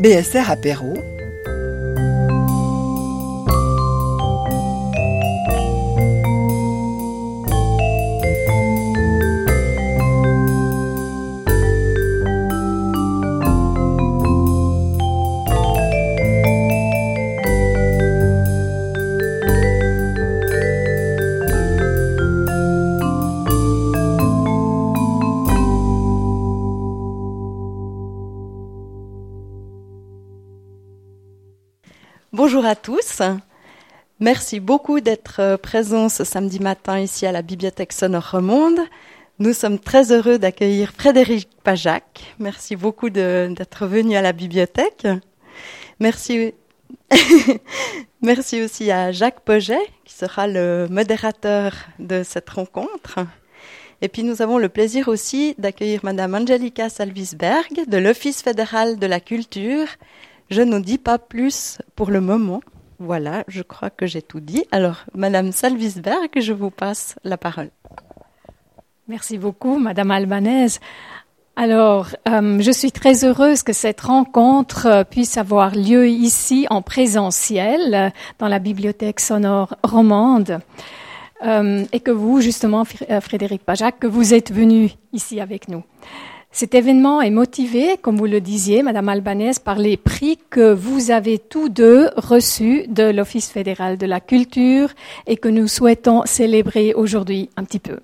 BSR Apéro. Bonjour à tous. Merci beaucoup d'être euh, présents ce samedi matin ici à la Bibliothèque Sonore Remonde. Nous sommes très heureux d'accueillir Frédéric Pajac. Merci beaucoup d'être venu à la bibliothèque. Merci, Merci aussi à Jacques Poget, qui sera le modérateur de cette rencontre. Et puis nous avons le plaisir aussi d'accueillir Madame Angelica Salvisberg de l'Office fédéral de la culture je ne dis pas plus pour le moment. Voilà, je crois que j'ai tout dit. Alors, Madame Salvisberg, je vous passe la parole. Merci beaucoup, Madame Albanaise. Alors, euh, je suis très heureuse que cette rencontre euh, puisse avoir lieu ici en présentiel euh, dans la bibliothèque sonore romande et que vous, justement, Frédéric Pajac, que vous êtes venu ici avec nous. Cet événement est motivé, comme vous le disiez, Madame Albanese, par les prix que vous avez tous deux reçus de l'Office fédéral de la culture et que nous souhaitons célébrer aujourd'hui un petit peu.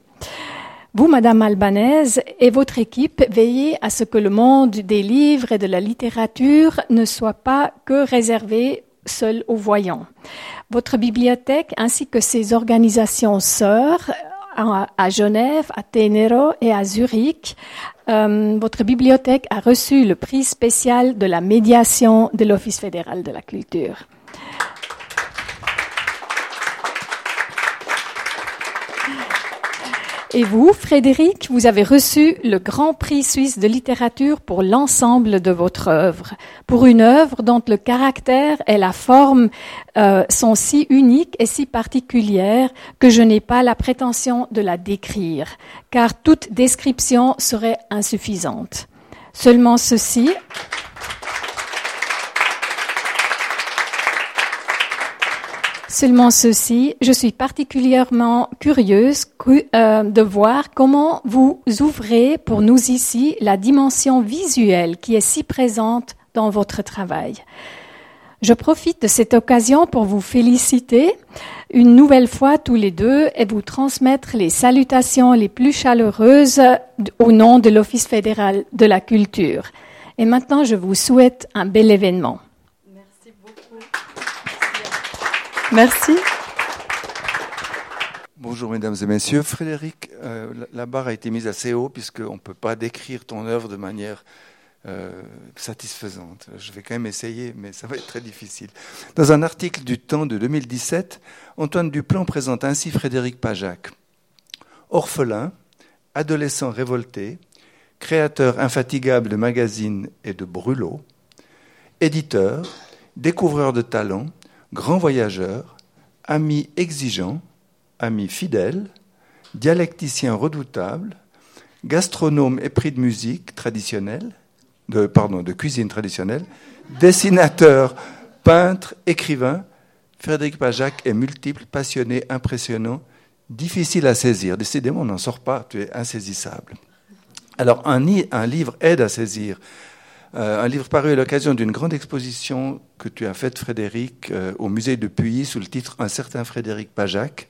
Vous, Madame Albanese, et votre équipe veillez à ce que le monde des livres et de la littérature ne soit pas que réservé seul aux voyants. Votre bibliothèque ainsi que ses organisations sœurs à Genève, à Ténero et à Zurich euh, votre bibliothèque a reçu le prix spécial de la médiation de l'Office fédéral de la culture. Et vous, Frédéric, vous avez reçu le Grand Prix suisse de littérature pour l'ensemble de votre œuvre. Pour une œuvre dont le caractère et la forme euh, sont si uniques et si particulières que je n'ai pas la prétention de la décrire, car toute description serait insuffisante. Seulement ceci. Seulement ceci, je suis particulièrement curieuse euh, de voir comment vous ouvrez pour nous ici la dimension visuelle qui est si présente dans votre travail. Je profite de cette occasion pour vous féliciter une nouvelle fois tous les deux et vous transmettre les salutations les plus chaleureuses au nom de l'Office fédéral de la culture. Et maintenant, je vous souhaite un bel événement. Merci. Bonjour mesdames et messieurs. Frédéric, euh, la barre a été mise assez haut puisqu'on ne peut pas décrire ton œuvre de manière euh, satisfaisante. Je vais quand même essayer, mais ça va être très difficile. Dans un article du Temps de 2017, Antoine Duplan présente ainsi Frédéric Pajac. Orphelin, adolescent révolté, créateur infatigable de magazines et de brûlots, éditeur, découvreur de talents, grand voyageur, ami exigeant, ami fidèle, dialecticien redoutable, gastronome épris de musique traditionnelle, de, pardon, de cuisine traditionnelle, dessinateur, peintre, écrivain, Frédéric Pajac est multiple, passionné, impressionnant, difficile à saisir. Décidément, on n'en sort pas, tu es insaisissable. Alors, un, un livre aide à saisir euh, un livre paru à l'occasion d'une grande exposition que tu as faite, Frédéric, euh, au musée de Puy, sous le titre Un certain Frédéric Pajac.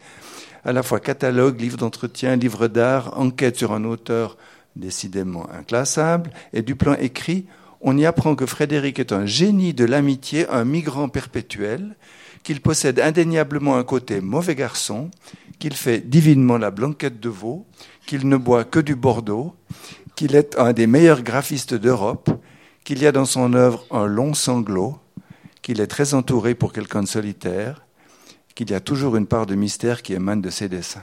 À la fois catalogue, livre d'entretien, livre d'art, enquête sur un auteur décidément inclassable, et du plan écrit, on y apprend que Frédéric est un génie de l'amitié, un migrant perpétuel, qu'il possède indéniablement un côté mauvais garçon, qu'il fait divinement la blanquette de veau, qu'il ne boit que du Bordeaux, qu'il est un des meilleurs graphistes d'Europe, qu'il y a dans son œuvre un long sanglot, qu'il est très entouré pour quelqu'un de solitaire, qu'il y a toujours une part de mystère qui émane de ses dessins.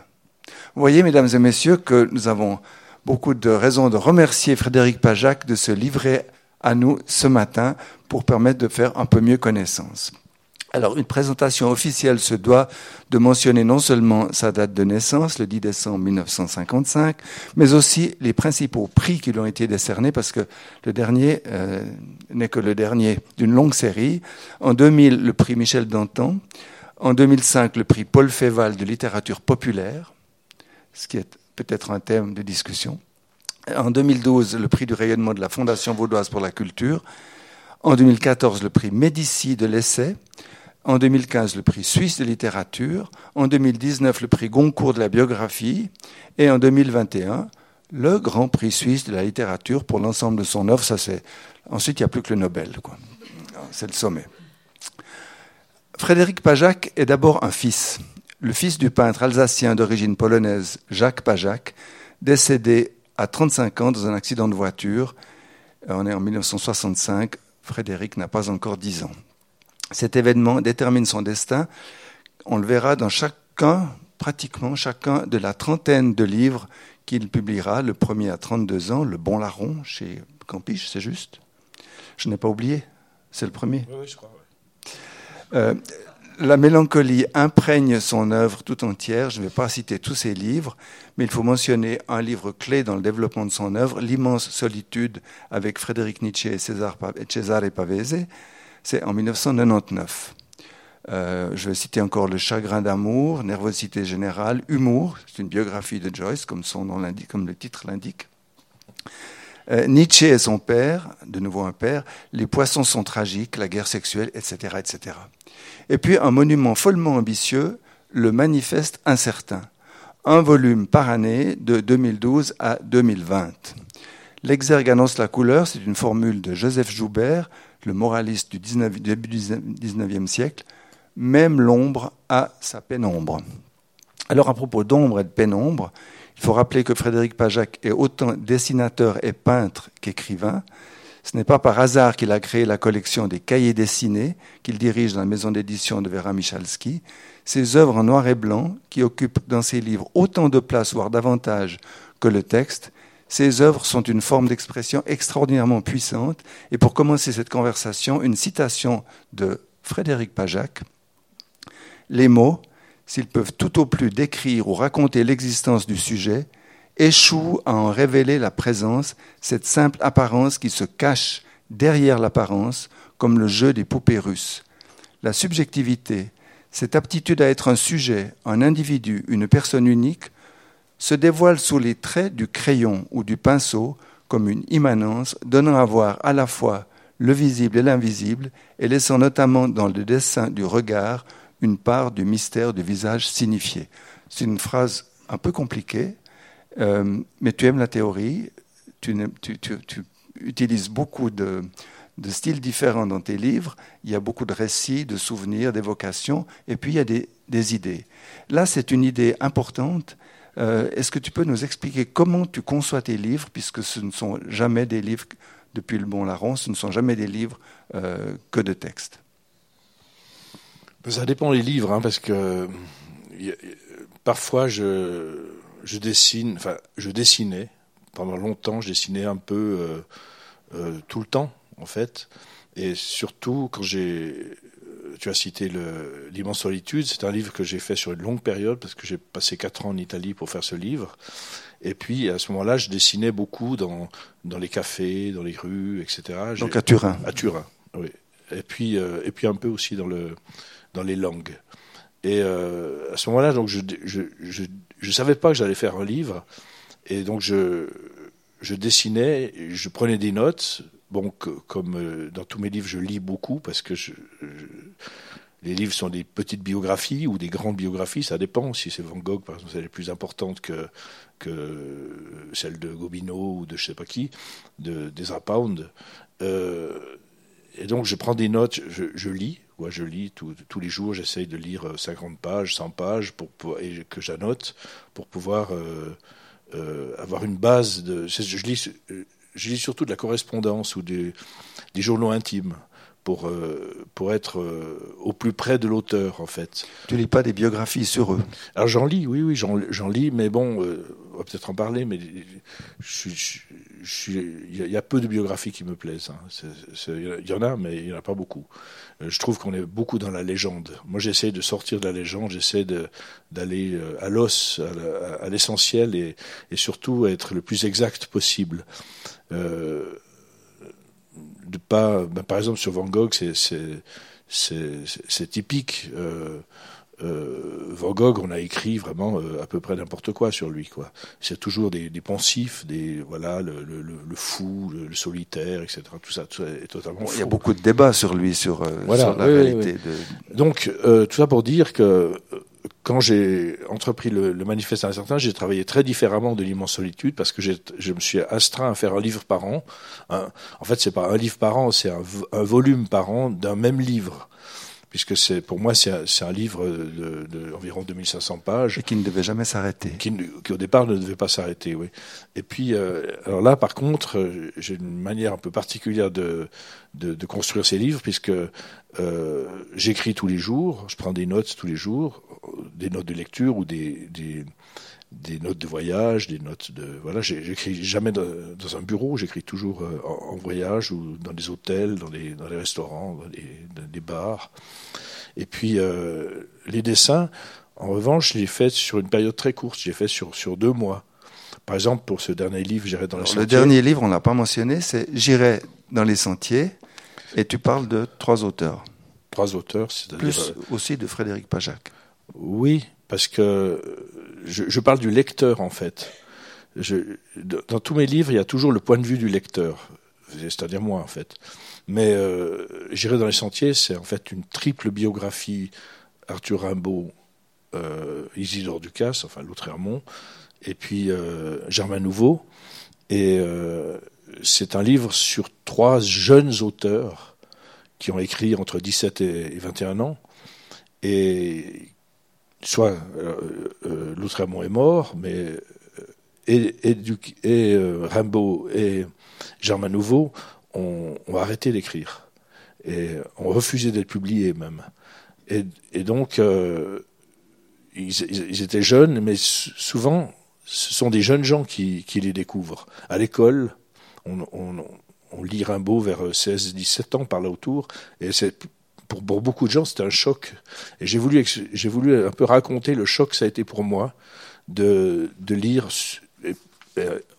Vous voyez, mesdames et messieurs, que nous avons beaucoup de raisons de remercier Frédéric Pajac de se livrer à nous ce matin pour permettre de faire un peu mieux connaissance. Alors, une présentation officielle se doit de mentionner non seulement sa date de naissance, le 10 décembre 1955, mais aussi les principaux prix qui lui ont été décernés, parce que le dernier euh, n'est que le dernier d'une longue série. En 2000, le prix Michel Danton. En 2005, le prix Paul Féval de littérature populaire, ce qui est peut-être un thème de discussion. En 2012, le prix du rayonnement de la Fondation vaudoise pour la culture. En 2014, le prix Médici de l'essai. En 2015, le prix suisse de littérature. En 2019, le prix Goncourt de la biographie. Et en 2021, le grand prix suisse de la littérature pour l'ensemble de son œuvre. Ça. Ensuite, il n'y a plus que le Nobel. C'est le sommet. Frédéric Pajac est d'abord un fils. Le fils du peintre alsacien d'origine polonaise Jacques Pajac, décédé à 35 ans dans un accident de voiture. On est en 1965. Frédéric n'a pas encore 10 ans. Cet événement détermine son destin. On le verra dans chacun, pratiquement chacun de la trentaine de livres qu'il publiera. Le premier à 32 ans, Le Bon Larron, chez Campiche, c'est juste? Je n'ai pas oublié, c'est le premier? Oui, je crois. Euh, la mélancolie imprègne son œuvre tout entière. Je ne vais pas citer tous ses livres, mais il faut mentionner un livre clé dans le développement de son œuvre, L'immense solitude avec Frédéric Nietzsche et Cesare Pavese. C'est en 1999. Euh, je vais citer encore Le chagrin d'amour, Nervosité générale, Humour, c'est une biographie de Joyce, comme, son nom comme le titre l'indique. Euh, Nietzsche et son père, de nouveau un père, Les poissons sont tragiques, la guerre sexuelle, etc., etc. Et puis un monument follement ambitieux, Le manifeste incertain, un volume par année de 2012 à 2020. L'exergue annonce la couleur, c'est une formule de Joseph Joubert, le moraliste du début du XIXe siècle, même l'ombre a sa pénombre. Alors à propos d'ombre et de pénombre, il faut rappeler que Frédéric Pajac est autant dessinateur et peintre qu'écrivain. Ce n'est pas par hasard qu'il a créé la collection des cahiers dessinés qu'il dirige dans la maison d'édition de Vera Michalski. Ces œuvres en noir et blanc, qui occupent dans ses livres autant de place, voire davantage, que le texte, ces œuvres sont une forme d'expression extraordinairement puissante. Et pour commencer cette conversation, une citation de Frédéric Pajac. Les mots, s'ils peuvent tout au plus décrire ou raconter l'existence du sujet, échouent à en révéler la présence, cette simple apparence qui se cache derrière l'apparence, comme le jeu des poupées russes. La subjectivité, cette aptitude à être un sujet, un individu, une personne unique, se dévoile sous les traits du crayon ou du pinceau comme une immanence donnant à voir à la fois le visible et l'invisible et laissant notamment dans le dessin du regard une part du mystère du visage signifié. C'est une phrase un peu compliquée, euh, mais tu aimes la théorie, tu, utilises beaucoup de, styles différents dans tes livres, il y a beaucoup de récits, de souvenirs, d'évocations, et puis il y a des idées. Là, c'est une idée importante euh, est-ce que tu peux nous expliquer comment tu conçois tes livres, puisque ce ne sont jamais des livres depuis le bon larron, ce ne sont jamais des livres euh, que de textes? Ben, Ça dépend des livres, hein, parce que parfois je, dessine, enfin je dessinais. Pendant longtemps, je dessinais un peu euh, tout le temps en fait, et surtout quand j'ai tu as cité L'immense solitude. C'est un livre que j'ai fait sur une longue période parce que j'ai passé quatre ans en Italie pour faire ce livre. Et puis à ce moment-là, je dessinais beaucoup dans, dans les cafés, dans les rues, etc. Donc à Turin. À Turin, oui. Et puis, euh, et puis un peu aussi dans, le, dans les langues. Et euh, à ce moment-là, donc je je, je, je savais pas que j'allais faire un livre. Et donc je, je dessinais, je prenais des notes, Bon, comme euh, dans tous mes livres, je lis beaucoup parce que les livres sont des petites biographies ou des grandes biographies, ça dépend. Si c'est Van Gogh, par exemple, elle est plus importante que, celle de Gobineau ou de je sais pas qui, de d'Ezra Pound. Euh, et donc, je prends des notes, je, lis. Ouais, je lis tous les jours, j'essaye de lire 50 pages, 100 pages pour, et que j'annote pour pouvoir euh, avoir une base de. Je lis je lis surtout de la correspondance ou des, des journaux intimes pour, euh, pour être euh, au plus près de l'auteur, en fait. Tu lis pas des biographies sur eux? Alors j'en lis, oui, oui, j'en lis, mais bon, euh, on va peut-être en parler, mais il y, a peu de biographies qui me plaisent. Hein. Il y en a, mais il n'y en a pas beaucoup. Je trouve qu'on est beaucoup dans la légende. Moi, j'essaie de sortir de la légende, j'essaie d'aller à l'os, à l'essentiel et, et, surtout être le plus exact possible. Euh, de pas, ben, par exemple, sur Van Gogh, c'est typique. Euh, euh, Van Gogh, on a écrit vraiment euh, à peu près n'importe quoi sur lui. quoi. C'est toujours des, des, poncifs, des voilà le, le, le fou, le, solitaire, etc. Tout ça, tout ça est totalement. Il y a beaucoup de débats sur lui, sur, euh, sur la réalité. De... Donc tout ça pour dire que quand j'ai entrepris le, le manifeste incertain, j'ai travaillé très différemment de l'immense solitude parce que je me suis astreint à faire un livre par an. en fait, c'est pas un livre par an, c'est un, un volume par an d'un même livre puisque c'est pour moi c'est un, un, livre de, de, environ 2500 pages et qui ne devait jamais s'arrêter. Qui, qui, au départ ne devait pas s'arrêter, oui. Et puis euh, alors là par contre euh, j'ai une manière un peu particulière de de, de construire ces livres puisque euh, j'écris tous les jours, je prends des notes tous les jours, des notes de lecture ou des, des des notes de voyage, des notes de voilà. J'écris jamais dans, un bureau, j'écris toujours euh, en, voyage ou dans des hôtels, dans les restaurants, dans des, des bars. Et puis euh, les dessins, en revanche, je les fais sur une période très courte. J'ai fait sur sur deux mois. Par exemple, pour ce dernier livre, j'irai dans les sentiers. Le dernier livre, on l'a pas mentionné, c'est J'irai dans les sentiers. Et tu parles de trois auteurs. Trois auteurs, c'est-à-dire plus aussi de Frédéric Pajac. Oui, parce que je, parle du lecteur en fait. Dans tous mes livres, il y a toujours le point de vue du lecteur, c'est-à-dire moi en fait. Mais euh, J'irai dans les sentiers, c'est en fait une triple biographie Arthur Rimbaud, euh, Isidore Ducasse, enfin l'autre Hermont, et puis euh, Germain Nouveau. Et euh, c'est un livre sur trois jeunes auteurs qui ont écrit entre 17 et 21 ans et soit euh, euh, est mort, mais euh, et, euh, Rimbaud et Germain Nouveau ont, arrêté d'écrire et ont refusé d'être publiés même. Et, donc ils, étaient jeunes, mais souvent ce sont des jeunes gens qui, les découvrent. À l'école, on, on, on lit Rimbaud vers 16-17 ans par là autour, et c'est pour, beaucoup de gens, c'était un choc. Et j'ai voulu, j'ai voulu un peu raconter le choc que ça a été pour moi de, de lire. Et,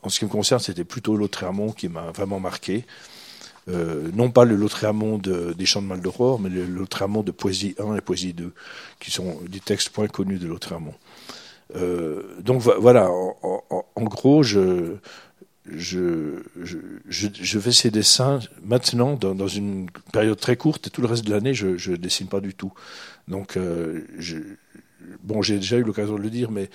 en ce qui me concerne, c'était plutôt Lautréamont qui m'a vraiment marqué. Euh, non pas le Lautréamont de, des Chants de Maldoror, mais le Lautréamont de Poésie 1 et Poésie 2, qui sont des textes point connus de Lautréamont. Euh, donc voilà, en, en gros, je, je, je, je, fais ces dessins maintenant dans, dans, une période très courte et tout le reste de l'année je, je dessine pas du tout. Donc euh, je, bon j'ai déjà eu l'occasion de le dire, mais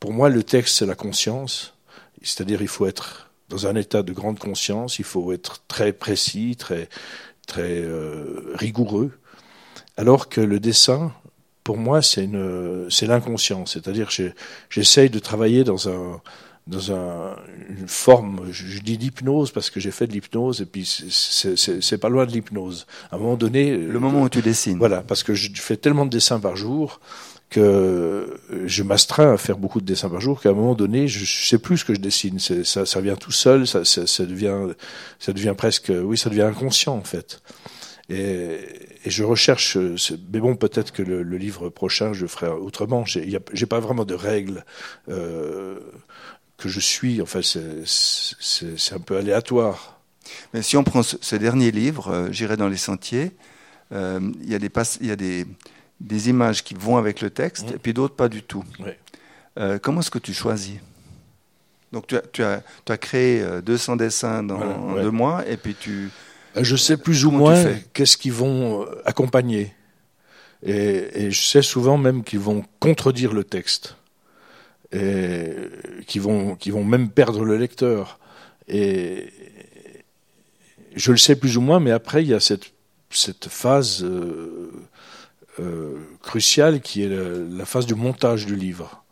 pour moi le texte c'est la conscience, c'est-à-dire il faut être dans un état de grande conscience, il faut être très précis, très très euh, rigoureux, alors que le dessin pour moi c'est une c'est l'inconscience, c'est-à-dire j'essaye de travailler dans un dans un, une forme, je, je dis d'hypnose parce que j'ai fait de l'hypnose et puis c'est pas loin de l'hypnose. À un moment donné, le moment où tu dessines. Voilà, parce que je fais tellement de dessins par jour que je m'astreins à faire beaucoup de dessins par jour qu'à un moment donné, je, je sais plus ce que je dessine. Ça, ça vient tout seul, ça, ça, ça, devient, ça devient presque, oui, ça devient inconscient en fait. Et, et je recherche, mais bon, peut-être que le, le, livre prochain, je ferai autrement. J'ai pas vraiment de règles. Euh, que je suis. Enfin, c'est un peu aléatoire. Mais si on prend ce, ce dernier livre, euh, J'irai dans les sentiers, euh, il y a, des, il y a des, des, images qui vont avec le texte mmh. et puis d'autres pas du tout. Oui. Euh, comment est-ce que tu choisis? Donc tu as, tu, as, tu as créé 200 dessins dans, voilà, ouais. deux mois et puis tu... Je sais plus ou moins qu'est-ce qu'ils vont accompagner. Et, et je sais souvent même qu'ils vont contredire le texte et qui vont qui vont même perdre le lecteur. Et je le sais plus ou moins, mais après il y a cette cette phase euh, euh, cruciale qui est la, la, phase du montage du livre.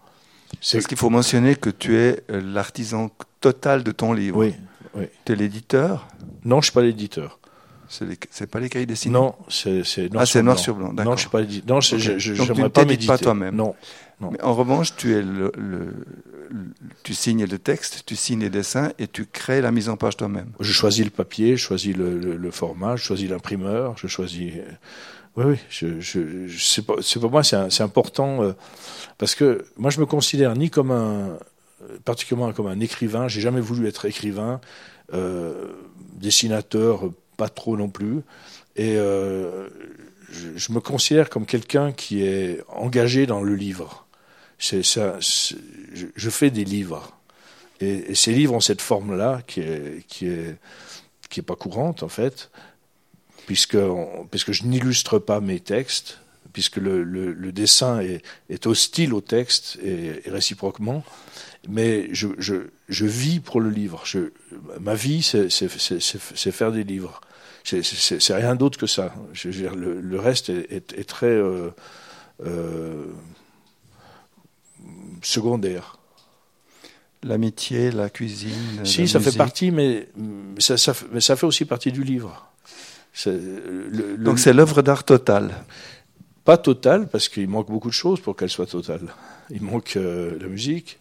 C'est Parce qu'il faut mentionner que tu es l'artisan total de ton livre. Oui. oui. Tu es l'éditeur? Non, je suis pas l'éditeur. C'est pas les cahiers dessinés Non, c'est noir, ah, sur, noir sur blanc. Non, je sais pas. Non, okay. je, je, Donc tu ne pas pas toi-même. Non. non. Mais en revanche, tu es le, le, tu signes le texte, tu signes les dessins et tu crées la mise en page toi-même. Je choisis le papier, je choisis le, format, je choisis l'imprimeur, je choisis. Oui, oui. Je, je, c'est pour moi, c'est important euh, parce que moi, je me considère ni comme un particulièrement comme un écrivain. J'ai jamais voulu être écrivain, euh, dessinateur, pas trop non plus. Et euh, je, me considère comme quelqu'un qui est engagé dans le livre. C'est ça. Je, fais des livres. Et, ces livres ont cette forme-là qui est qui est qui est pas courante en fait, puisque puisque je n'illustre pas mes textes, puisque le, le, dessin est, hostile au texte et, et réciproquement mais je, je, je, vis pour le livre. Je, ma vie, c'est faire des livres. C'est rien d'autre que ça. Je veux dire, le, le, reste est, est, est très euh, euh, secondaire. L'amitié, la cuisine. Si, la ça musique. fait partie, mais ça, ça, mais ça fait aussi partie du livre. Le, Donc c'est l'œuvre d'art totale. Pas totale, parce qu'il manque beaucoup de choses pour qu'elle soit totale. Il manque euh, la musique,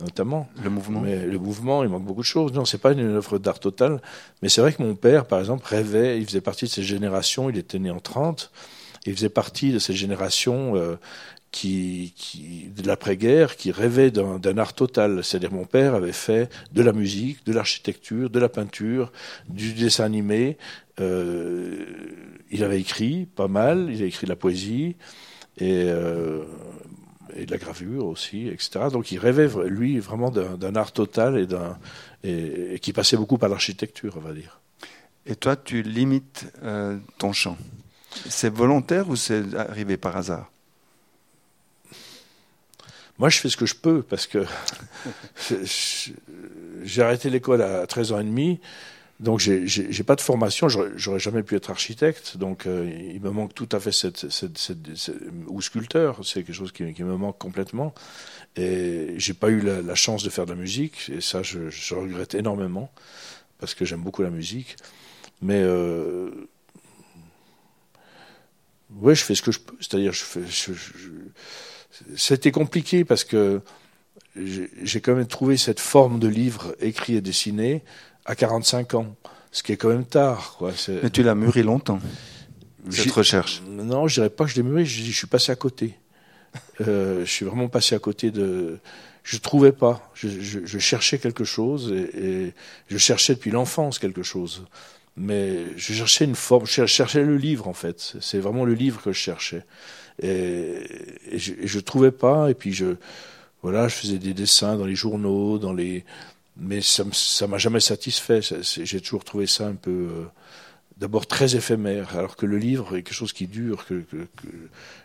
notamment. Le mouvement. Mais le mouvement, il manque beaucoup de choses. Non, c'est pas une œuvre d'art totale. Mais c'est vrai que mon père, par exemple, rêvait, il faisait partie de cette génération, il était né en 30, il faisait partie de cette génération euh, qui, qui, de l'après-guerre, qui rêvait d'un art total. C'est-à-dire, mon père avait fait de la musique, de l'architecture, de la peinture, du dessin animé. Euh, il avait écrit pas mal, il a écrit de la poésie. Et euh, et de la gravure aussi, etc. Donc il rêvait, lui, vraiment d'un art total et, d'un et, et, qui passait beaucoup par l'architecture, on va dire. Et toi, tu limites euh, ton chant. C'est volontaire ou c'est arrivé par hasard? Moi, je fais ce que je peux parce que j'ai arrêté l'école à 13 ans et demi. Donc j'ai pas de formation, j'aurais jamais pu être architecte, donc euh, il me manque tout à fait cette, ou sculpteur, c'est quelque chose qui, me manque complètement. Et j'ai pas eu la, chance de faire de la musique, et ça je, regrette énormément parce que j'aime beaucoup la musique. Mais euh, ouais, je fais ce que je peux, c'est-à-dire je fais. C'était compliqué parce que j'ai quand même trouvé cette forme de livre écrit et dessiné à 45 ans, ce qui est quand même tard. Quoi. Mais tu l'as mûri longtemps, cette recherche Non, je dirais pas que je l'ai mûri, je, je suis passé à côté. euh, je suis vraiment passé à côté de... Je trouvais pas. Je, je, je cherchais quelque chose et, et je cherchais depuis l'enfance quelque chose. Mais je cherchais une forme, je cherchais le livre en fait. C'est vraiment le livre que je cherchais. Et, et je, et je trouvais pas. Et puis je, voilà, je faisais des dessins dans les journaux, dans les, mais ça ça m'a jamais satisfait. J'ai toujours trouvé ça un peu, euh, d'abord très éphémère, alors que le livre est quelque chose qui dure.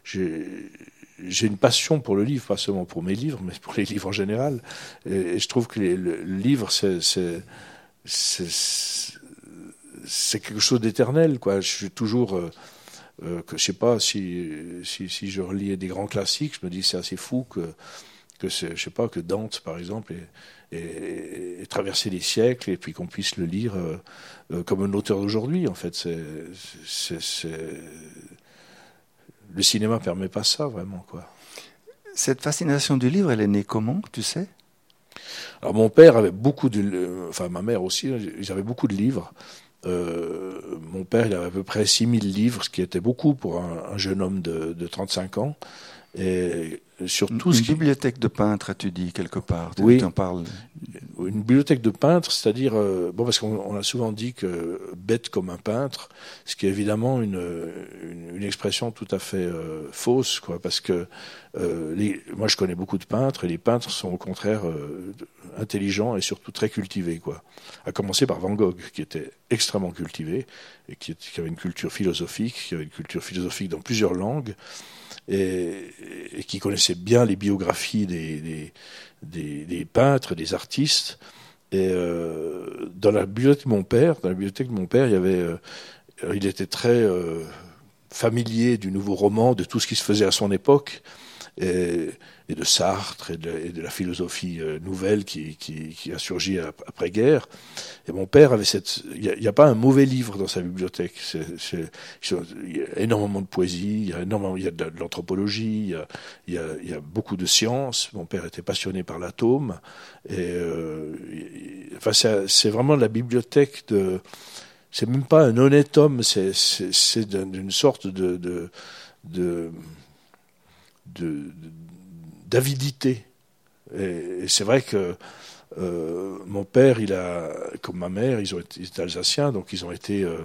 J'ai une passion pour le livre, pas seulement pour mes livres, mais pour les livres en général. Et, je trouve que le, livre, c'est quelque chose d'éternel, quoi. Je suis toujours euh, euh, que je sais pas si, si je relis des grands classiques, je me dis c'est assez fou que que je sais pas que Dante par exemple ait, ait traversé les siècles et puis qu'on puisse le lire euh, euh, comme un auteur d'aujourd'hui en fait. C'est le cinéma permet pas ça vraiment quoi. Cette fascination du livre elle est née comment tu sais? Alors mon père avait beaucoup de enfin ma mère aussi ils avaient beaucoup de livres. Euh, mon père il avait à peu près 6000 livres ce qui était beaucoup pour un, un jeune homme de, de 35 ans et surtout une ce qui... bibliothèque de peintre, tu dis quelque part? Tu oui. en parles? Une bibliothèque de peintre, c'est-à-dire euh, bon parce qu'on a souvent dit que bête comme un peintre, ce qui est évidemment une, une, une expression tout à fait euh, fausse, quoi, parce que euh, les, moi je connais beaucoup de peintres et les peintres sont au contraire intelligents et surtout très cultivés, quoi. À commencer par Van Gogh, qui était extrêmement cultivé et qui, qui avait une culture philosophique, qui avait une culture philosophique dans plusieurs langues et, qui connaissait bien les biographies des, des peintres, des artistes. Et euh, dans la bibliothèque de mon père, dans la bibliothèque de mon père, il y avait, euh, il était très euh, familier du nouveau roman, de tout ce qui se faisait à son époque, et, de Sartre et de, la philosophie euh, nouvelle qui, a surgi après guerre. Et mon père avait cette. Il n'y a, pas un mauvais livre dans sa bibliothèque. il y a énormément de poésie, il y a énormément, il y a de, l'anthropologie, il, y a, beaucoup de sciences. Mon père était passionné par l'atome. Et euh, enfin, c'est vraiment la bibliothèque de. C'est même pas un honnête homme, c'est d'une sorte de, d'avidité. Et, et c'est vrai que euh, mon père, il a, comme ma mère, ils ont été alsaciens, donc ils ont été. Euh,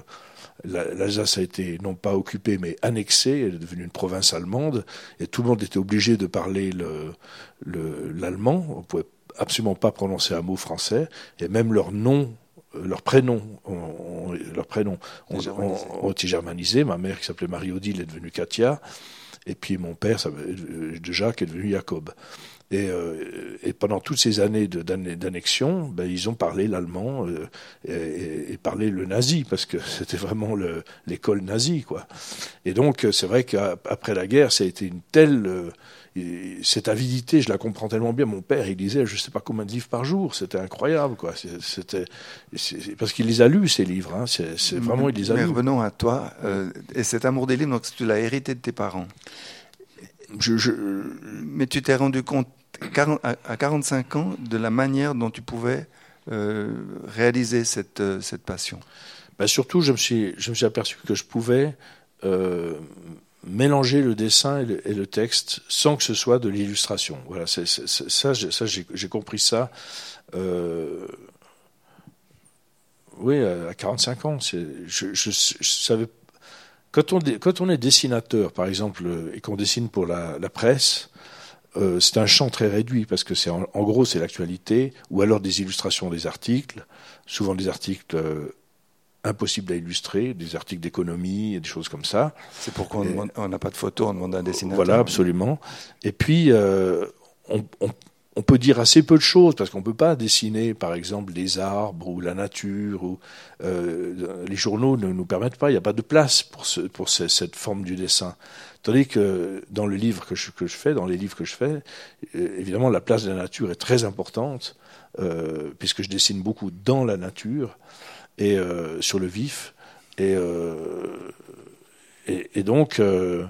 L'Alsace a été non pas occupée mais annexée, elle est devenue une province allemande, et tout le monde était obligé de parler l'allemand. Le, on pouvait absolument pas prononcer un mot français, et même leur nom euh, leur prénom, on, leur prénom ont, ont, été germanisés. Ma mère, qui s'appelait Marie-Odile, est devenue Katia. Et puis mon père, de Jacques, est devenu Jacob. Et, euh, et, pendant toutes ces années d'annexion, ben, ils ont parlé l'allemand euh, et, parlé le nazi, parce que c'était vraiment l'école nazie. Quoi. Et donc, c'est vrai qu'après la guerre, ça a été une telle... Euh, cette avidité, je la comprends tellement bien. Mon père, il lisait, je ne sais pas combien de livres par jour. C'était incroyable, quoi. C'était parce qu'il les a lus ces livres. Hein. C'est vraiment il les a Mais lus. Revenons à toi et cet amour des livres. Donc tu l'as hérité de tes parents. Je, je... Mais tu t'es rendu compte à 45 ans de la manière dont tu pouvais euh, réaliser cette, euh, cette passion ben Surtout, je me, suis, je me suis aperçu que je pouvais euh, mélanger le dessin et le, texte sans que ce soit de l'illustration. Voilà, ça, j'ai, compris ça. oui, à 45 ans. Je, savais. Quand on, quand on est dessinateur, par exemple, et qu'on dessine pour la, la presse, euh, c'est un champ très réduit parce que c'est en, gros c'est l'actualité ou alors des illustrations des articles, souvent des articles euh, impossibles à illustrer, des articles d'économie et des choses comme ça. C'est pourquoi on n'a pas de photo, on demande un dessinateur. Voilà, absolument. Et puis euh, on, on, on, peut dire assez peu de choses parce qu'on peut pas dessiner, par exemple, des arbres ou la nature ou les journaux ne nous permettent pas. Il n'y a pas de place pour, ce, pour cette forme du dessin. Tandis que dans le livre que je, que je fais, dans les livres que je fais, euh, évidemment, la place de la nature est très importante, euh, puisque je dessine beaucoup dans la nature et euh, sur le vif. Et, euh, et, donc, euh,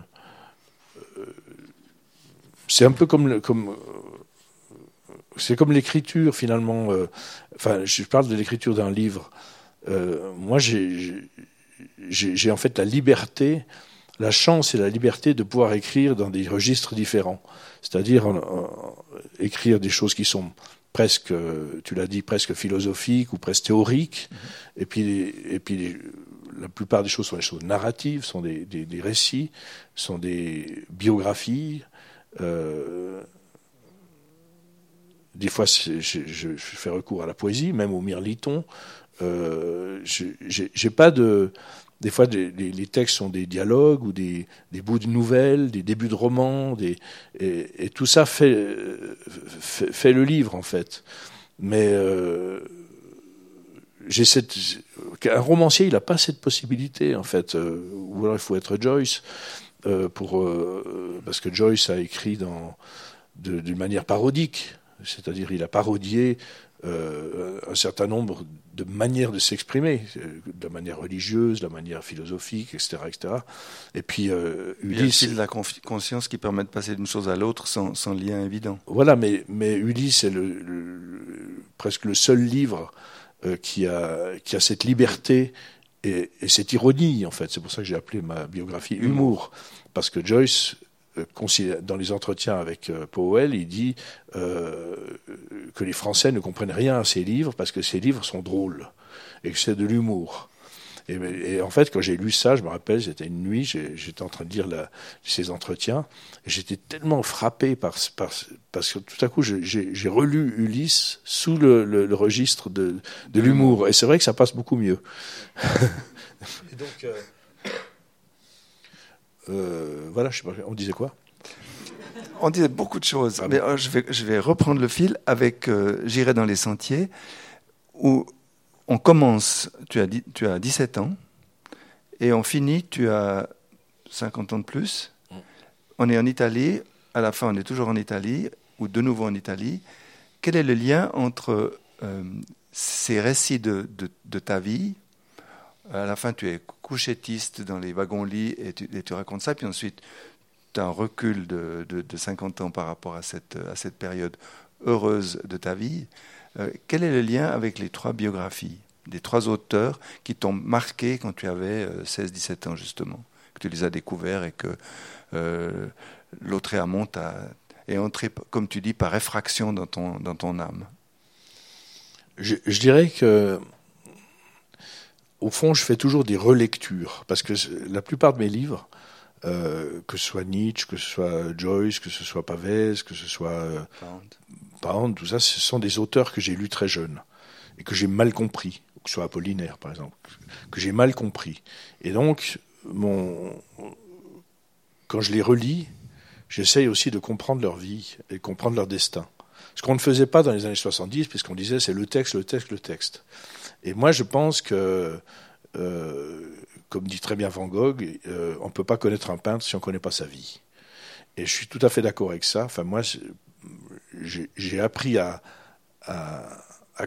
c'est un peu comme, comme c'est comme l'écriture finalement. enfin, je parle de l'écriture d'un livre. moi, j'ai en fait la liberté la chance et la liberté de pouvoir écrire dans des registres différents, c'est-à-dire écrire des choses qui sont presque, tu l'as dit, presque philosophiques ou presque théoriques, mm-hmm. et puis, et puis la plupart des choses sont des choses narratives, sont des, des, récits, sont des biographies. Euh, des fois, je, je, fais recours à la poésie, même au mirliton. Euh, j'ai pas de des fois, les, textes sont des dialogues ou des, bouts de nouvelles, des débuts de romans, et, tout ça fait, le livre en fait. Mais euh, un romancier, il n'a pas cette possibilité en fait. Euh, ou alors il faut être Joyce euh, pour parce que Joyce a écrit d'une manière parodique, c'est-à-dire il a parodié euh, un certain nombre de manières de s'exprimer, euh, de la manière religieuse, de la manière philosophique, etc. etc. Et puis euh, Ulysse... Y la conscience qui permet de passer d'une chose à l'autre sans, sans, lien évident. Voilà, mais, mais Ulysse est le, presque le seul livre euh, qui, a, qui a cette liberté et, et cette ironie, en fait. C'est pour ça que j'ai appelé ma biographie Humour. Parce que Joyce dans les entretiens avec euh, Powell, il dit euh, que les Français ne comprennent rien à ses livres parce que ses livres sont drôles et que c'est de l'humour. Et, en fait, quand j'ai lu ça, je me rappelle, c'était une nuit, j'étais en train de lire la, ces entretiens, et j'étais tellement frappé par, parce que tout à coup, j'ai relu Ulysse sous le, registre de, de l'humour. Et c'est vrai que ça passe beaucoup mieux. et donc, euh, voilà, je sais pas, on disait quoi On disait beaucoup de choses, ah mais euh, je, vais, je vais reprendre le fil avec euh, J'irai dans les sentiers, où on commence, tu as, tu as 17 ans, et on finit, tu as 50 ans de plus. Mm. On est en Italie, à la fin on est toujours en Italie, ou de nouveau en Italie. Quel est le lien entre ces récits de, de, ta vie, à la fin tu es couchettiste dans les wagons-lits et tu, racontes ça, puis ensuite tu as un recul de, de, 50 ans par rapport à cette, période heureuse de ta vie. Euh, quel est le lien avec les trois biographies des trois auteurs qui t'ont marqué quand tu avais 16-17 ans justement, que tu les as découverts et que euh, l'autre amont est entré, comme tu dis, par effraction dans ton, dans ton âme? Je, dirais que, au fond, je fais toujours des relectures, parce que la plupart de mes livres, euh, que ce soit Nietzsche, que ce soit Joyce, que ce soit Pavès, que ce soit euh, Pound, tout ça, ce sont des auteurs que j'ai lus très jeunes et que j'ai mal compris, que ce soit Apollinaire par exemple, que j'ai mal compris. Et donc, mon, quand je les relis, j'essaye aussi de comprendre leur vie et de comprendre leur destin. Ce qu'on ne faisait pas dans les années 70, puisqu'on disait c'est le texte, le texte, le texte. Et moi, je pense que, euh, comme dit très bien Van Gogh, euh, on ne peut pas connaître un peintre si on ne connaît pas sa vie. Et je suis tout à fait d'accord avec ça. Enfin, moi, j'ai appris à,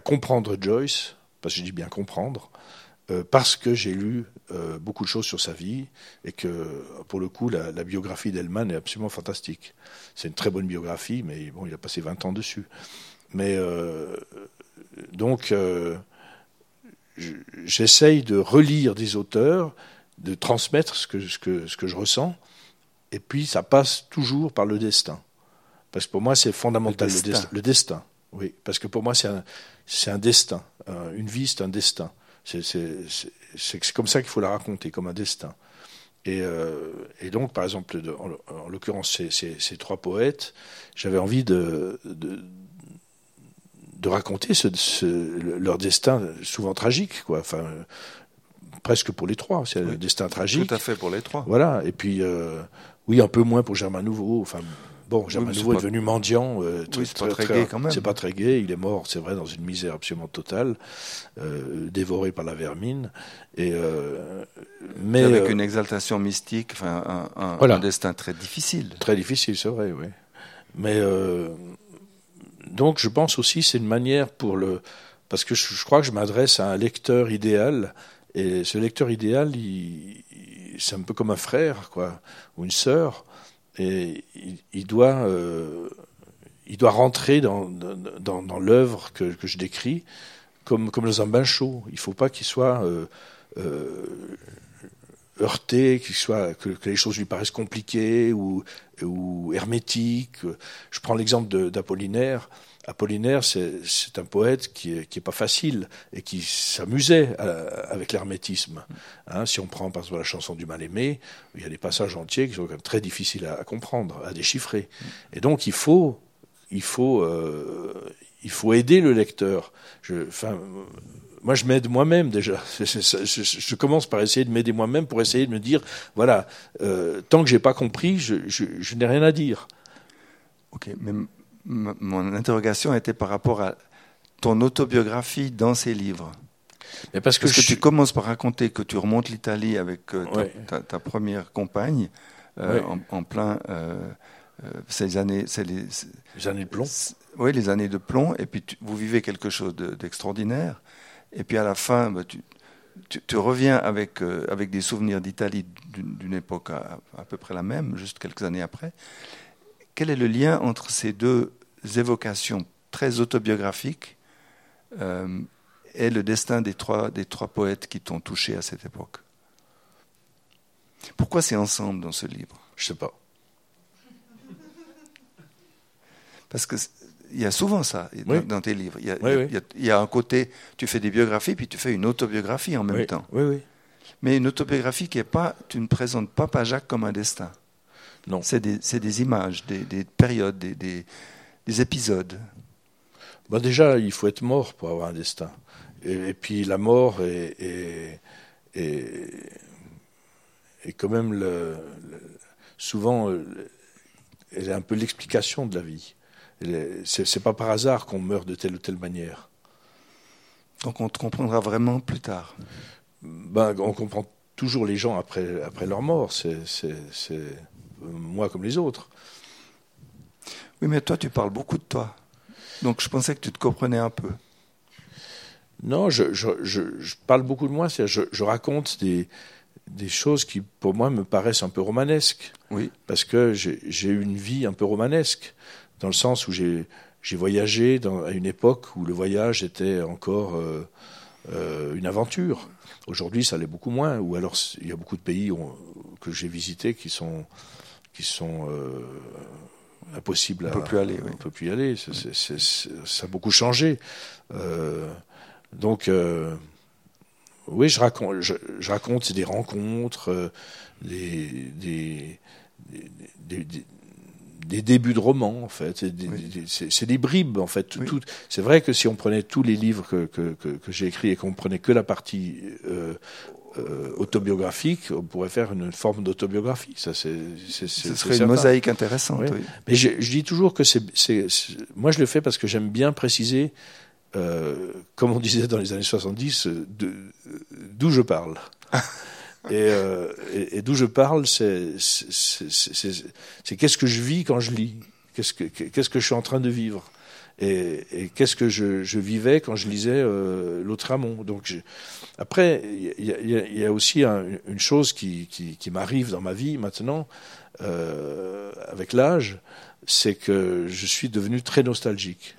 comprendre Joyce, parce que je dis bien comprendre, euh, parce que j'ai lu beaucoup de choses sur sa vie et que, pour le coup, la, biographie d'Elman est absolument fantastique. C'est une très bonne biographie, mais bon, il a passé 20 ans dessus. Mais donc, j'essaye de relire des auteurs, de transmettre ce que, ce, que, ce que je ressens, et puis ça passe toujours par le destin. Parce que pour moi, c'est fondamental, le destin. le destin. Oui, parce que pour moi, c'est un, un destin. une vie, c'est un destin. C'est comme ça qu'il faut la raconter, comme un destin. Et, euh, et donc, par exemple, en, l'occurrence, ces, ces, ces, trois poètes, j'avais envie de, de, de raconter ce, ce, leur destin, souvent tragique, quoi. Enfin, presque pour les trois, c'est un destin tragique. Tout à fait pour les trois. Voilà. Et puis, euh, oui, un peu moins pour Germain Nouveau. Enfin, Bon, Germain Nouveau est, devenu mendiant. Euh, c'est pas très, gai quand même. C'est pas très gai. Il est mort, c'est vrai, dans une misère absolument totale, euh, dévoré par la vermine. Et euh, mais avec une exaltation mystique, enfin un, un, un, destin très difficile. Très difficile, c'est vrai, oui. Mais donc, je pense aussi c'est une manière pour le parce que je, crois que je m'adresse à un lecteur idéal. Et ce lecteur idéal, c'est un peu comme un frère, quoi, ou une sœur et il, doit, euh, il doit rentrer dans, dans, dans l'œuvre que, que, je décris comme, comme dans un bain chaud. Il ne faut pas qu'il soit euh, euh, heurté, soit, que, les choses lui paraissent compliquées ou, hermétiques. Je prends l'exemple d'Apollinaire. Apollinaire, c'est un poète qui est, qui est pas facile et qui s'amusait euh, avec l'hermétisme. Hein, si on prend par exemple la chanson du mal-aimé, il y a des passages entiers qui sont quand même très difficiles à, comprendre, à déchiffrer. Et donc il faut, euh, aider le lecteur. Moi, je m'aide moi-même déjà. Je, commence par essayer de m'aider moi-même pour essayer de me dire, voilà, euh, tant que j'ai pas compris, je, je n'ai rien à dire. Ok, mais mon interrogation était par rapport à ton autobiographie dans ces livres. Mais parce que, tu commences par raconter que tu remontes l'Italie avec euh, ta, première compagne euh, en, plein ces années, les, années de plomb. Oui, les années de plomb. Et puis vous vivez quelque chose d'extraordinaire. Et puis à la fin, bah, tu, tu, reviens avec avec des souvenirs d'Italie d'une époque à, à, peu près la même, juste quelques années après. Quel est le lien entre ces deux évocations très autobiographiques euh, et le destin des trois, des trois poètes qui t'ont touché à cette époque? Pourquoi c'est ensemble dans ce livre? Je sais pas. Parce que il y a souvent ça dans, tes livres. Il y, a, un côté, tu fais des biographies, puis tu fais une autobiographie en même temps. Oui, oui. Mais une autobiographie qui est pas, tu ne présentes pas Pajac comme un destin. Non. C'est des, des, images, des, des périodes, des, des, épisodes. Bah déjà, il faut être mort pour avoir un destin. Et, puis la mort est, est, est, quand même le, souvent euh, elle est un peu l'explication de la vie. C'est pas par hasard qu'on meurt de telle ou telle manière. Donc on te comprendra vraiment plus tard. Ben, on comprend toujours les gens après, après leur mort. C'est moi comme les autres. Oui, mais toi, tu parles beaucoup de toi. Donc je pensais que tu te comprenais un peu. Non, je, je, je, je parle beaucoup de moi, c'est-à-dire je, raconte des, des choses qui, pour moi, me paraissent un peu romanesques. Oui. Parce que j'ai eu une vie un peu romanesque, dans le sens où j'ai voyagé dans, à une époque où le voyage était encore euh, euh, une aventure. Aujourd'hui, ça l'est beaucoup moins. Ou alors, il y a beaucoup de pays que j'ai visités qui sont qui sont euh, impossibles On à. peut plus aller, oui. On peut plus y aller. Ça a beaucoup changé. Donc, oui, je raconte, je, je raconte des rencontres, des, des, des, des- des- débuts de romans, en fait. C'est des, Oui. bribes, en fait. Oui. c'est vrai que si on prenait tous les livres que, que, que, que j'ai écrits et qu'on prenait que la partie euh, euh, autobiographique, on pourrait faire une forme d'autobiographie. Ça, c'est, Ce serait une certain. mosaïque intéressante. Oui. Mais je, je dis toujours que c'est, moi je le fais parce que j'aime bien préciser, euh, comme on disait dans les années 70, euh, de- d'où je parle. et, euh, et, et d'où je parle, c'est, qu'est-ce que je vis quand je lis, qu'est-ce que, qu'est-ce que je suis en train de vivre? Et, et qu'est-ce que je, je vivais quand je lisais euh, L'autre amont? Donc, je- après, il y a, y a- y a aussi un- une chose qui, qui, qui m'arrive dans ma vie maintenant, euh, avec l'âge, c'est que je suis devenu très nostalgique.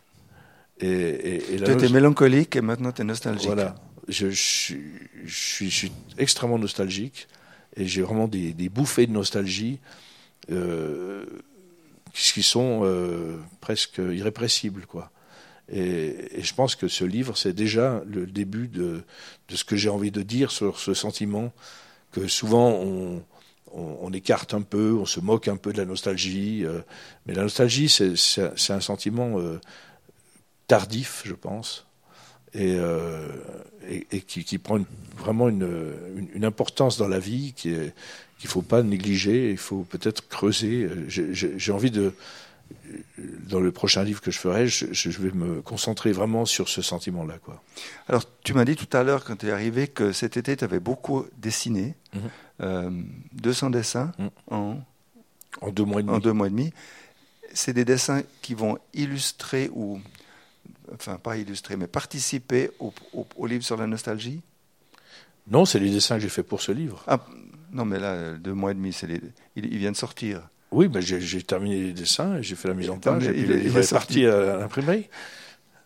Et, et, et Tu étais mélancolique et maintenant tu es nostalgique. voilà, je, suis, extrêmement nostalgique et j'ai vraiment des, bouffées de nostalgie euh, qui sont euh, presque irrépressibles, quoi. Et, je pense que ce livre, c'est déjà le début de, ce que j'ai envie de dire sur ce sentiment que souvent on, écarte un peu, on se moque un peu de la nostalgie. euh, mais la nostalgie, c'est un sentiment tardif, je pense, et, euh, et, et qui, qui prend une- vraiment une, une, une importance dans la vie qui est qu'il faut pas négliger. Il faut peut-être creuser. J'ai- envie de dans le prochain livre que je ferai, je, je vais me concentrer vraiment sur ce sentiment-là, quoi. Alors, tu m'as dit tout à l'heure, quand tu es arrivé, que cet été, tu avais beaucoup dessiné. Mhm. Euh, 200 dessins en, En deux mois et demi. en deux mois et demi. C'est des dessins qui vont illustrer ou, enfin, pas illustrer, mais participer au, au- au livre sur la nostalgie Non, c'est les dessins que j'ai fait pour ce livre. Ah, non, mais là, deux mois et demi, c'est les, il, il vient de sortir. Oui, ben j'ai terminé les dessins, j'ai fait la mise en page, mais et puis il est- il parti à l'imprimerie.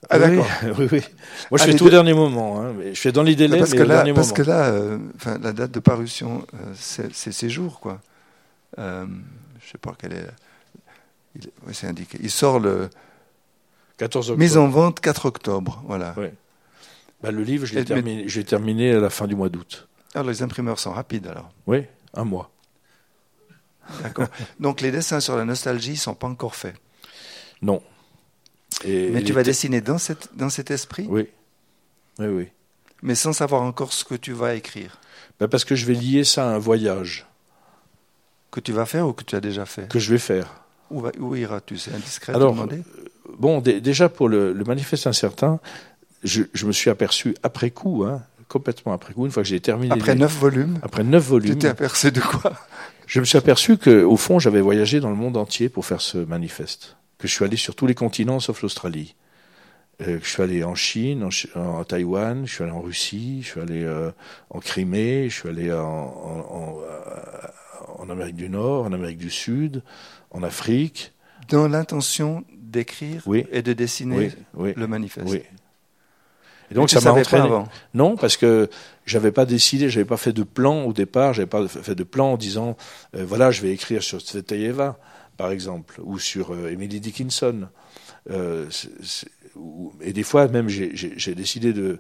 Ah, oui, d'accord. Oui, oui. Moi, je Ah, fais tout au dernier moment. Hein, mais je fais dans les délais, parce mais que au là, dernier parce moment. que là euh, enfin, la date de parution, euh, c'est ces jours, quoi. Euh, je sais pas quelle est. la- il- ouais, c'est indiqué. Il sort le 14 octobre. mise en vente 4 octobre, voilà. Ouais. Ben, le livre, je l'ai mais- terminé, à la fin du mois d'août. Alors les imprimeurs sont rapides, alors. Oui, un mois. D'accord. Donc les dessins sur la nostalgie sont pas encore faits. Non. Et Mais tu vas dessiner dans, cette, dans cet esprit, Oui. Oui, oui. mais sans savoir encore ce que tu vas écrire. Ben, parce que je vais lier ça à un voyage Que tu vas faire ou que tu as déjà fait? Que je vais faire. Où, iras-tu C'est indiscret de demander? Bon, dé- déjà pour le, le manifeste incertain, je, je me suis aperçu après coup, hein, complètement après coup, une fois que j'ai terminé. Après neuf volumes, après neuf tu volumes, t'es aperçu de quoi? Je me suis aperçu que, au fond, j'avais voyagé dans le monde entier pour faire ce manifeste. Que je suis allé sur tous les continents sauf l'Australie. Euh, que je suis allé en Chine, en, Taïwan, je suis allé en Russie, je suis allé euh, en Crimée, je suis allé en, en, en, euh, en Amérique du Nord, en Amérique du Sud, en Afrique. Dans l'intention d'écrire Oui. et de dessiner Oui, le manifeste. oui. Et donc Et ça m'a entraîné. avant. Non, parce que j'avais pas décidé, j'avais pas fait de plan au départ, j'avais pas fait de plan en disant euh, voilà, je vais écrire sur Tsvetaeva, par exemple, ou sur euh, Emily Dickinson. Euh, ou- et des fois même j'ai- décidé de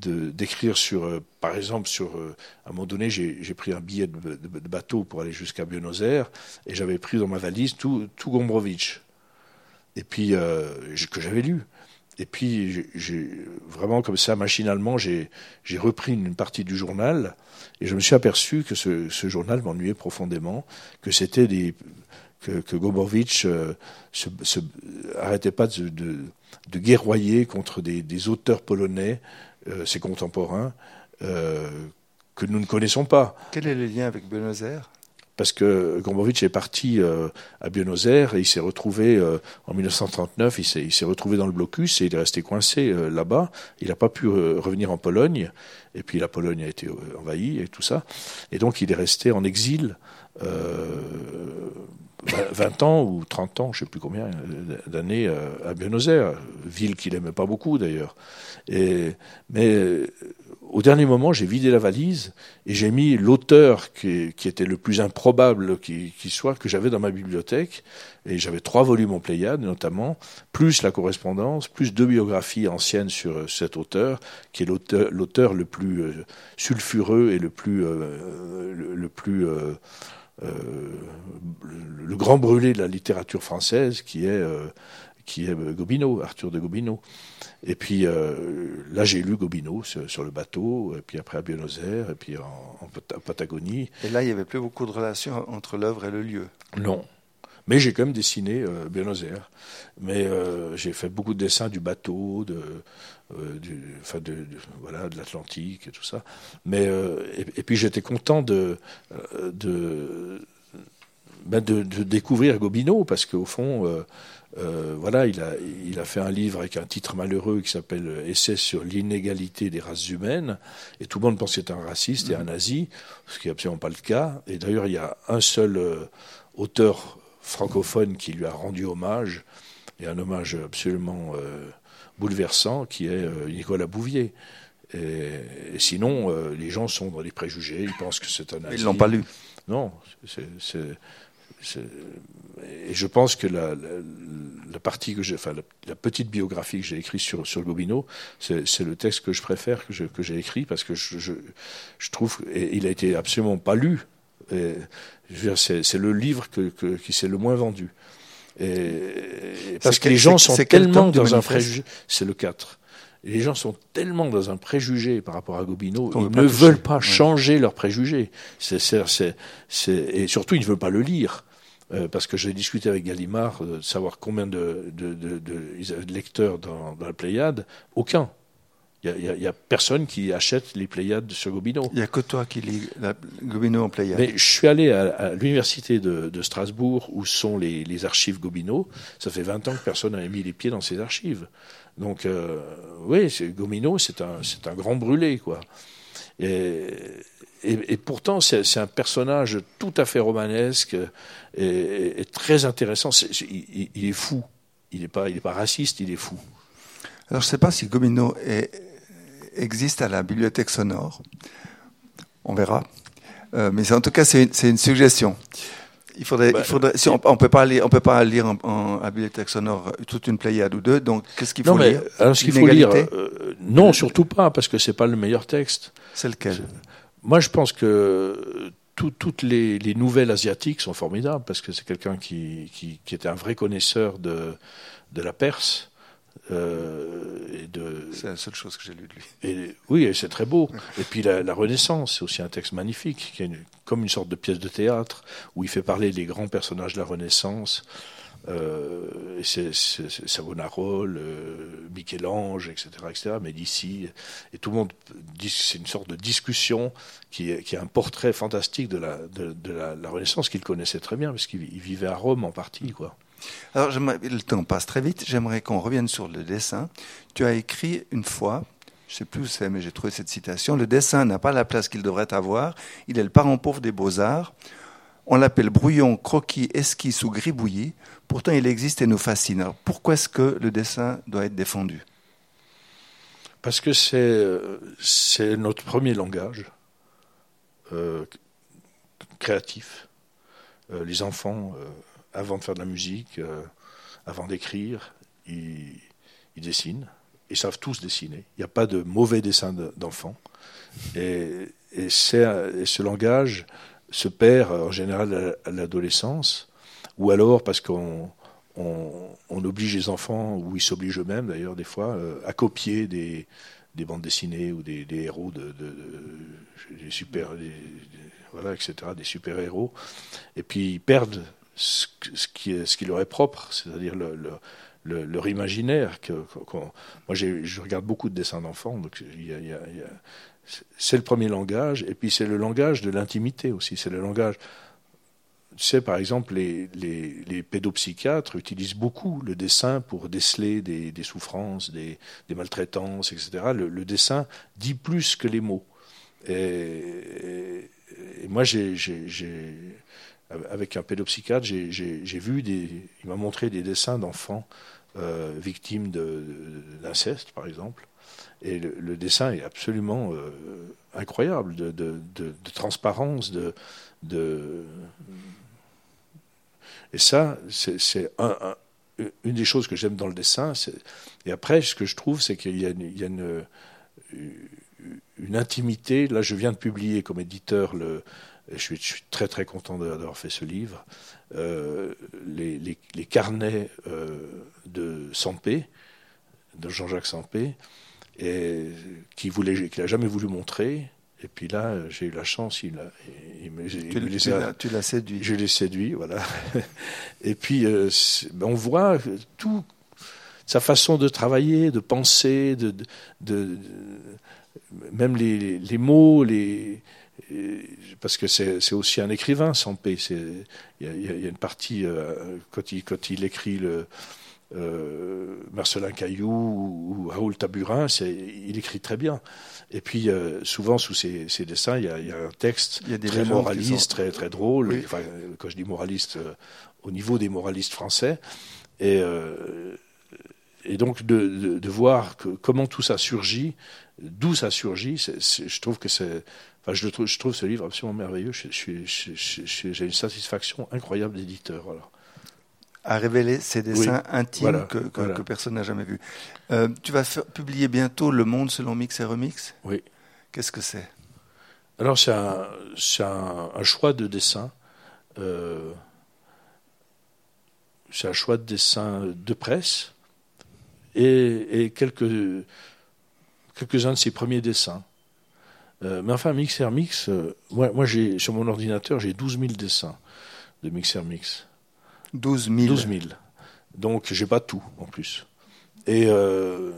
d'écrire sur, par exemple, sur, à un moment donné, j'ai j'ai pris un billet de, de- de bateau pour aller jusqu'à Buenos Aires, et j'avais pris dans ma valise tout, tout Gombrowicz, et puis euh, que j'avais lu. Et puis, vraiment comme ça, machinalement, j'ai repris une partie du journal et je me suis aperçu que ce, journal m'ennuyait profondément, que c'était des que, que euh, se, arrêtait pas de, guerroyer contre des, auteurs polonais, euh, ses contemporains, que nous ne connaissons pas. Quel est le lien avec Buenos Aires? Parce que Gombrowicz est parti euh, à Buenos Aires et il s'est retrouvé euh, en 1939, il s'est, retrouvé dans le blocus et il est resté coincé euh, là-bas. Il n'a pas pu revenir en Pologne et puis la Pologne a été envahie et tout ça. Et donc il est resté en exil. 20 ans ou 30 ans, je ne sais plus combien d'années à Buenos Aires, ville qu'il n'aimait pas beaucoup d'ailleurs. Mais au dernier moment, j'ai vidé la valise et j'ai mis l'auteur qui, était le plus improbable qui, soit que j'avais dans ma bibliothèque. Et j'avais trois volumes en Pléiade, notamment, plus la correspondance, plus deux biographies anciennes sur euh, cet auteur, qui est l'auteur le plus euh, sulfureux et le plus, euh, le, plus le grand brûlé de la littérature française, qui est qui est Gobineau, Arthur de Gobineau. Et puis euh, là, j'ai lu Gobineau sur, le bateau, et puis après à Buenos Aires, et puis en, Patagonie. Et là, il n'y avait plus beaucoup de relations entre l'œuvre et le lieu. Non. Mais j'ai quand même dessiné euh, Buenos Aires. Mais euh, j'ai fait beaucoup de dessins du bateau, de, du, enfin de, voilà, de l'Atlantique et tout ça. Mais et, puis j'étais content de, de, ben de, de, découvrir Gobineau parce qu'au fond euh, voilà, il a, il a fait un livre avec un titre malheureux qui s'appelle Essai sur l'inégalité des races humaines, et tout le monde pense que c'est un raciste et un nazi, ce qui n'est absolument pas le cas. Et d'ailleurs, il y a un seul euh, auteur francophone qui lui a rendu hommage, et un hommage absolument euh, bouleversant, qui est Nicolas Bouvier. Et, sinon, les gens sont dans les préjugés, ils pensent que c'est un nazi. Ils l'ont pas lu. Non, c'est et je pense que la, la, partie que j'ai, enfin la, petite biographie que j'ai écrite sur sur Gobineau, c'est le texte que je préfère que que j'ai écrit parce que je, je, je, trouve et il a été absolument pas lu. C'est le livre que, que, qui s'est le moins vendu. Et, parce que les gens sont tellement dans un préjugé. C'est le 4. les gens sont tellement dans un préjugé par rapport à Gobineau, ils ne veulent pas changer leurs préjugés. C'est, et surtout, ils ne veulent pas le lire. Euh, parce que j'ai discuté avec Gallimard euh, de savoir combien de, de, de, de lecteurs dans, dans, la Pléiade. Aucun. Il n'y a, a, personne qui achète les Pléiades sur Gobineau. Il n'y a que toi qui lis la, Gobineau en Pléiade. Mais je suis allé à, à l'université de, de, Strasbourg où sont les, les, archives Gobineau. Ça fait 20 ans que personne n'a mis les pieds dans ces archives. Donc, euh, oui, Gobineau, c'est un, un grand brûlé, quoi. Et, et, et pourtant, c'est un personnage tout à fait romanesque et, et très intéressant. il, il, est fou. Il n'est pas, il est pas raciste, il est fou. Alors, je ne sais pas si est, existe à la bibliothèque sonore. On verra. Euh, mais en tout cas, c'est une, une, suggestion. Il faudrait, bah, il faudrait si on, on, peut pas lire, on peut pas lire en, en, à bibliothèque sonore toute une pléiade ou deux. Donc, qu'est-ce qu'il faut non, mais, lire? Alors, ce qu'il faut lire, euh, non, surtout pas, parce que c'est pas le meilleur texte. C'est lequel moi, je pense que tout, toutes les, les, nouvelles asiatiques sont formidables parce que c'est quelqu'un qui, qui, qui, était un vrai connaisseur de, de la Perse. Euh, et de... C'est la seule chose que j'ai lue de lui. Et, oui, c'est très beau. Et puis la, la Renaissance, c'est aussi un texte magnifique, qui est une, comme une sorte de pièce de théâtre, où il fait parler des grands personnages de la Renaissance. Euh, c'est Savonarole, euh, Michel-Ange, etc., etc., Médicis, et tout le monde dit c'est une sorte de discussion qui est, un portrait fantastique de la, Renaissance qu'il connaissait très bien, parce qu'il vivait à Rome en partie. Alors, le temps passe très vite. J'aimerais qu'on revienne sur le dessin. Tu as écrit une fois, je ne sais plus où c'est, mais j'ai trouvé cette citation. Le dessin n'a pas la place qu'il devrait avoir. Il est le parent pauvre des beaux-arts. On l'appelle brouillon, croquis, esquisse ou gribouillis. Pourtant, il existe et nous fascine. Alors, pourquoi est-ce que le dessin doit être défendu? Parce que c'est notre premier langage euh, créatif. Euh, les enfants, euh, avant de faire de la musique, avant d'écrire, ils, dessinent. Ils savent tous dessiner. Il n'y a pas de mauvais dessin d'enfants. et, ce langage se perd en général à l'adolescence ou alors parce qu'on on, on, oblige les enfants, ou ils s'obligent eux-mêmes d'ailleurs des fois, euh, à copier des, des, bandes dessinées ou des, héros de, de, de des super, voilà, etc., des super héros, et puis ils perdent ce, qui, leur est propre, c'est-à-dire le, le, le, leur imaginaire. Moi, je regarde beaucoup de dessins d'enfants, donc c'est le premier langage, et puis c'est le langage de l'intimité aussi, c'est le langage tu sais, par exemple, les, pédopsychiatres utilisent beaucoup le dessin pour déceler des, souffrances, des, maltraitances, etc. Le, dessin dit plus que les mots. Et, moi, j'ai, avec un pédopsychiatre, j'ai vu des. Il m'a montré des dessins d'enfants euh, victimes d'inceste, par exemple. Et le, dessin est absolument euh, incroyable de, transparence, de, et ça, c'est un, un, une des choses que j'aime dans le dessin. Et après, ce que je trouve, c'est qu'il y a, une, intimité. Là, je viens de publier comme éditeur le. Je suis, très très content d'avoir fait ce livre. Euh, les, carnets euh, de Sampé, de Jean-Jacques Sampé, et qui voulait, qu'il n'a jamais voulu montrer, et puis là, j'ai eu la chance, il, a, il me, tu, il me les a, tu l'as séduit. Je l'ai séduit, voilà. Et puis, euh, on voit tout, sa façon de travailler, de penser, de, de, de même les, les, mots, les, parce que c'est aussi un écrivain, sans paix. Il y, y, a une partie, euh, quand, il, quand il écrit le, euh, Marcelin Caillou ou, Raoul Taburin, il écrit très bien. Et puis, euh, souvent, sous ces dessins, il y, a, il y, a, un texte il y a très moraliste, sont... très, très drôle. Oui. Enfin, quand je dis moraliste, euh, au niveau des moralistes français. Et, et donc, de, de, de, voir que, comment tout ça surgit, d'où ça surgit, c est, c est, je trouve que c'est. Enfin, je, trouve, je trouve ce livre absolument merveilleux. J'ai une satisfaction incroyable d'éditeur. Voilà à révéler ces dessins oui, intimes voilà, que, que, voilà. que, personne n'a jamais vus. Euh, tu vas faire, publier bientôt Le Monde selon Mix et Remix? Oui. Qu'est-ce que c'est? Alors, c'est un, un, un, choix de dessin. Euh, c'est un choix de dessin de presse et, et quelques, quelques-uns de ses premiers dessins. Euh, mais enfin, Mixer Mix, euh, moi, moi j'ai, sur mon ordinateur, j'ai 12 000 dessins de Mixer Mix. 12 000. 12 000. Donc, j'ai pas tout en plus. Et euh,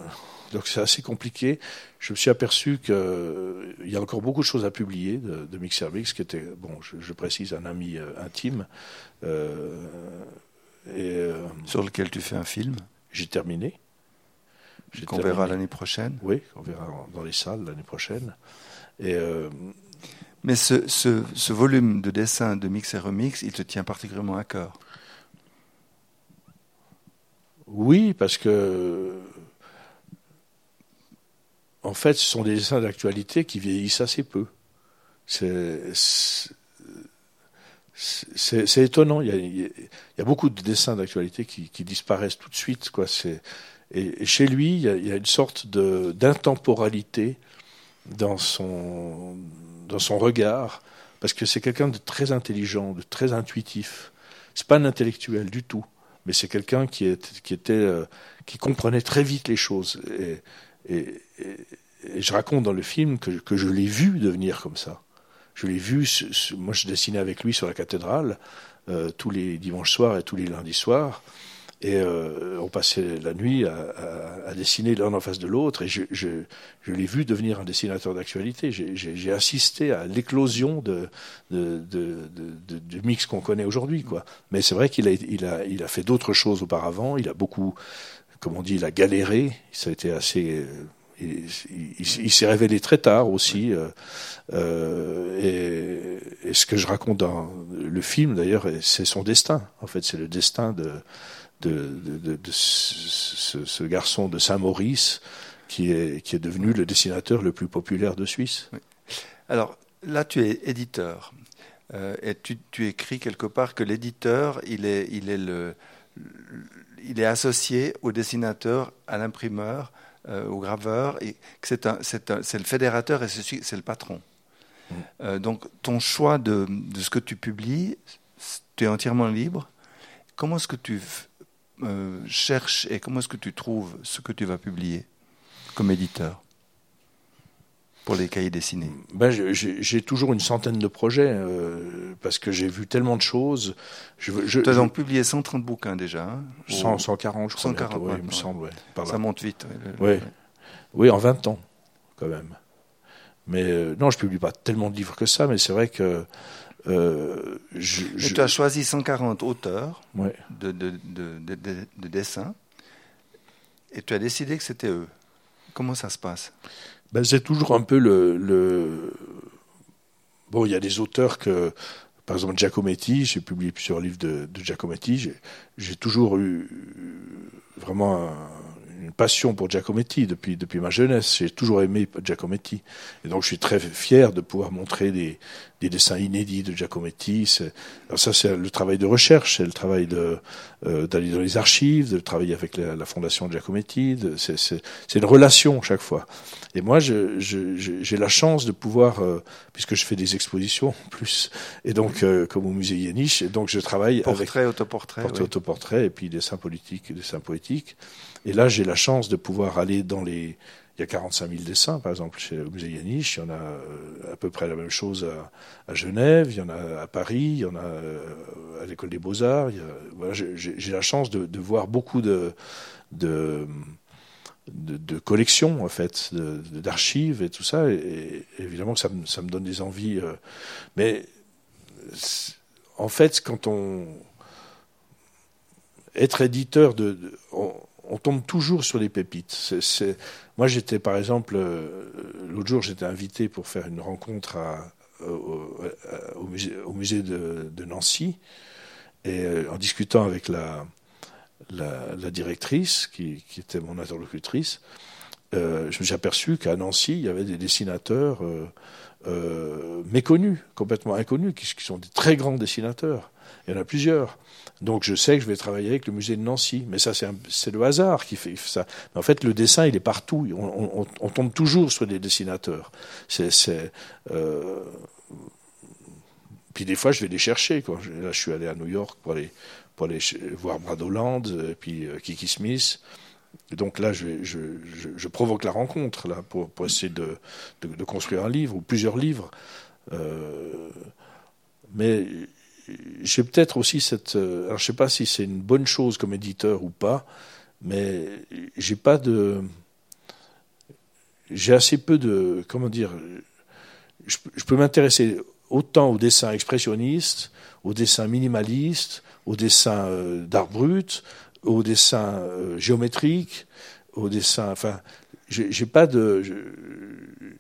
donc, c'est assez compliqué. Je me suis aperçu qu'il euh, y a encore beaucoup de choses à publier de, de Mixer Mix, qui était, bon, je, je précise, un ami euh, intime. Et, Sur lequel tu fais un film J'ai terminé. Qu'on verra l'année prochaine Oui, on verra dans les salles l'année prochaine. Et. mais ce, ce, ce, volume de dessin de Mix et Remix, il te tient particulièrement à cœur oui, parce que en fait, ce sont des dessins d'actualité qui vieillissent assez peu. C'est étonnant. Il y, a, beaucoup de dessins d'actualité qui, disparaissent tout de suite. Et, chez lui, il y, a, une sorte d'intemporalité dans son, dans son regard, parce que c'est quelqu'un de très intelligent, de très intuitif. C'est pas un intellectuel du tout mais c'est quelqu'un qui, était, euh, qui comprenait très vite les choses. Et je raconte dans le film que, que je l'ai vu devenir comme ça. Je l'ai vu, moi je dessinais avec lui sur la cathédrale euh, tous les dimanches soirs et tous les lundis soirs. Et euh, on passait la nuit à, à, à dessiner l'un en face de l'autre. Et je, je, je l'ai vu devenir un dessinateur d'actualité. J'ai assisté à l'éclosion de, de, de, de, du mix qu'on connaît aujourd'hui. Quoi. Mais c'est vrai qu'il a, il a, il a fait d'autres choses auparavant. Il a beaucoup, comme on dit, il a galéré. Ça a été assez. Il, il, il s'est révélé très tard aussi. Euh, euh, et, et, ce que je raconte dans le film, d'ailleurs, c'est son destin. En fait, c'est le destin de de, de, de ce, ce, garçon de Saint-Maurice qui est, qui est devenu le dessinateur le plus populaire de Suisse. Oui. Alors là, tu es éditeur euh, et tu, tu, écris quelque part que l'éditeur, il est, il, est le, il est associé au dessinateur, à l'imprimeur, euh, au graveur, et que c'est, un, c'est, un, c'est le fédérateur et c'est, c'est le patron. Mmh. Euh, donc ton choix de, de ce que tu publies, tu es entièrement libre. Comment est-ce que tu euh, cherches et comment est-ce que tu trouves ce que tu vas publier comme éditeur pour les cahiers dessinés? Ben, J'ai toujours une centaine de projets euh, parce que j'ai vu tellement de choses. Je, je, tu as donc publié 130 bouquins déjà hein, 100, 140, je crois. 140, ouais, il me semble. Ouais, Ça monte vite. Oui. oui, en 20 ans, quand même. Mais euh, non, je publie pas tellement de livres que ça, mais c'est vrai que euh, je, Et je- tu as choisi 140 auteurs ouais. de, de, de, de- de- de dessins et tu as décidé que c'était eux. Comment ça se passe? Ben, c'est toujours un peu le, le- Bon, il y a des auteurs que, par exemple Giacometti, j'ai publié plusieurs livres de, Giacometti, j'ai- toujours eu vraiment un- une passion pour Giacometti depuis, depuis ma jeunesse. J'ai toujours aimé Giacometti. Et donc je suis très fier de pouvoir montrer des, des dessins inédits de Giacometti. Alors ça, c'est le travail de recherche, c'est le travail euh, d'aller dans les archives, de travailler avec la, la fondation Giacometti. de- C'est c'est- une relation chaque fois. Et moi, je- je- je- j'ai la chance de pouvoir, euh, puisque je fais des expositions en plus, et donc euh, comme au musée Yeniche, et donc je travaille avec Portrait, autoportrait. portrait, oui. autoportrait, et puis dessins politiques dessins poétiques. Et là, j'ai la chance de pouvoir aller dans les. Il y a 45 000 dessins, par exemple, chez le musée Yaniche. Il y en a euh, à peu près la même chose à, Genève, il y en a à Paris, il y en a euh, à l'école des Beaux-Arts. j'ai la chance de, voir beaucoup de, collections, en fait, d'archives et tout ça. Et, évidemment ça me, donne des envies. euh, mais en fait, quand on. Être éditeur, de, on tombe toujours sur des pépites. Moi, j'étais, par exemple, euh, l'autre jour, j'étais invité pour faire une rencontre au, musée, de, Nancy. Et euh, en discutant avec la, directrice, qui, était mon interlocutrice, euh, je me suis aperçu qu'à Nancy, il y avait des dessinateurs méconnus, complètement inconnus, qui sont des très grands dessinateurs. Il y en a plusieurs. Donc je sais que je vais travailler avec le musée de Nancy. Mais ça, c'est le hasard qui fait ça. En fait, le dessin, il est partout. On, tombe toujours sur des dessinateurs. Euh, Puis des fois, je vais les chercher. Là, je suis allé à New York pour aller, voir Brad Holland, et puis euh, Kiki Smith. Donc là, je, provoque la rencontre là, pour, essayer de, construire un livre ou plusieurs livres. Euh, mais j'ai peut-être aussi cette. euh, Alors, je sais pas si c'est une bonne chose comme éditeur ou pas, mais j'ai pas de. J'ai assez peu de. Comment dire Je, peux- je peux m'intéresser autant au dessin expressionniste, au dessin minimaliste, au dessin euh, d'art brut, au dessin euh, géométrique, au dessin. Enfin, j'ai pas de.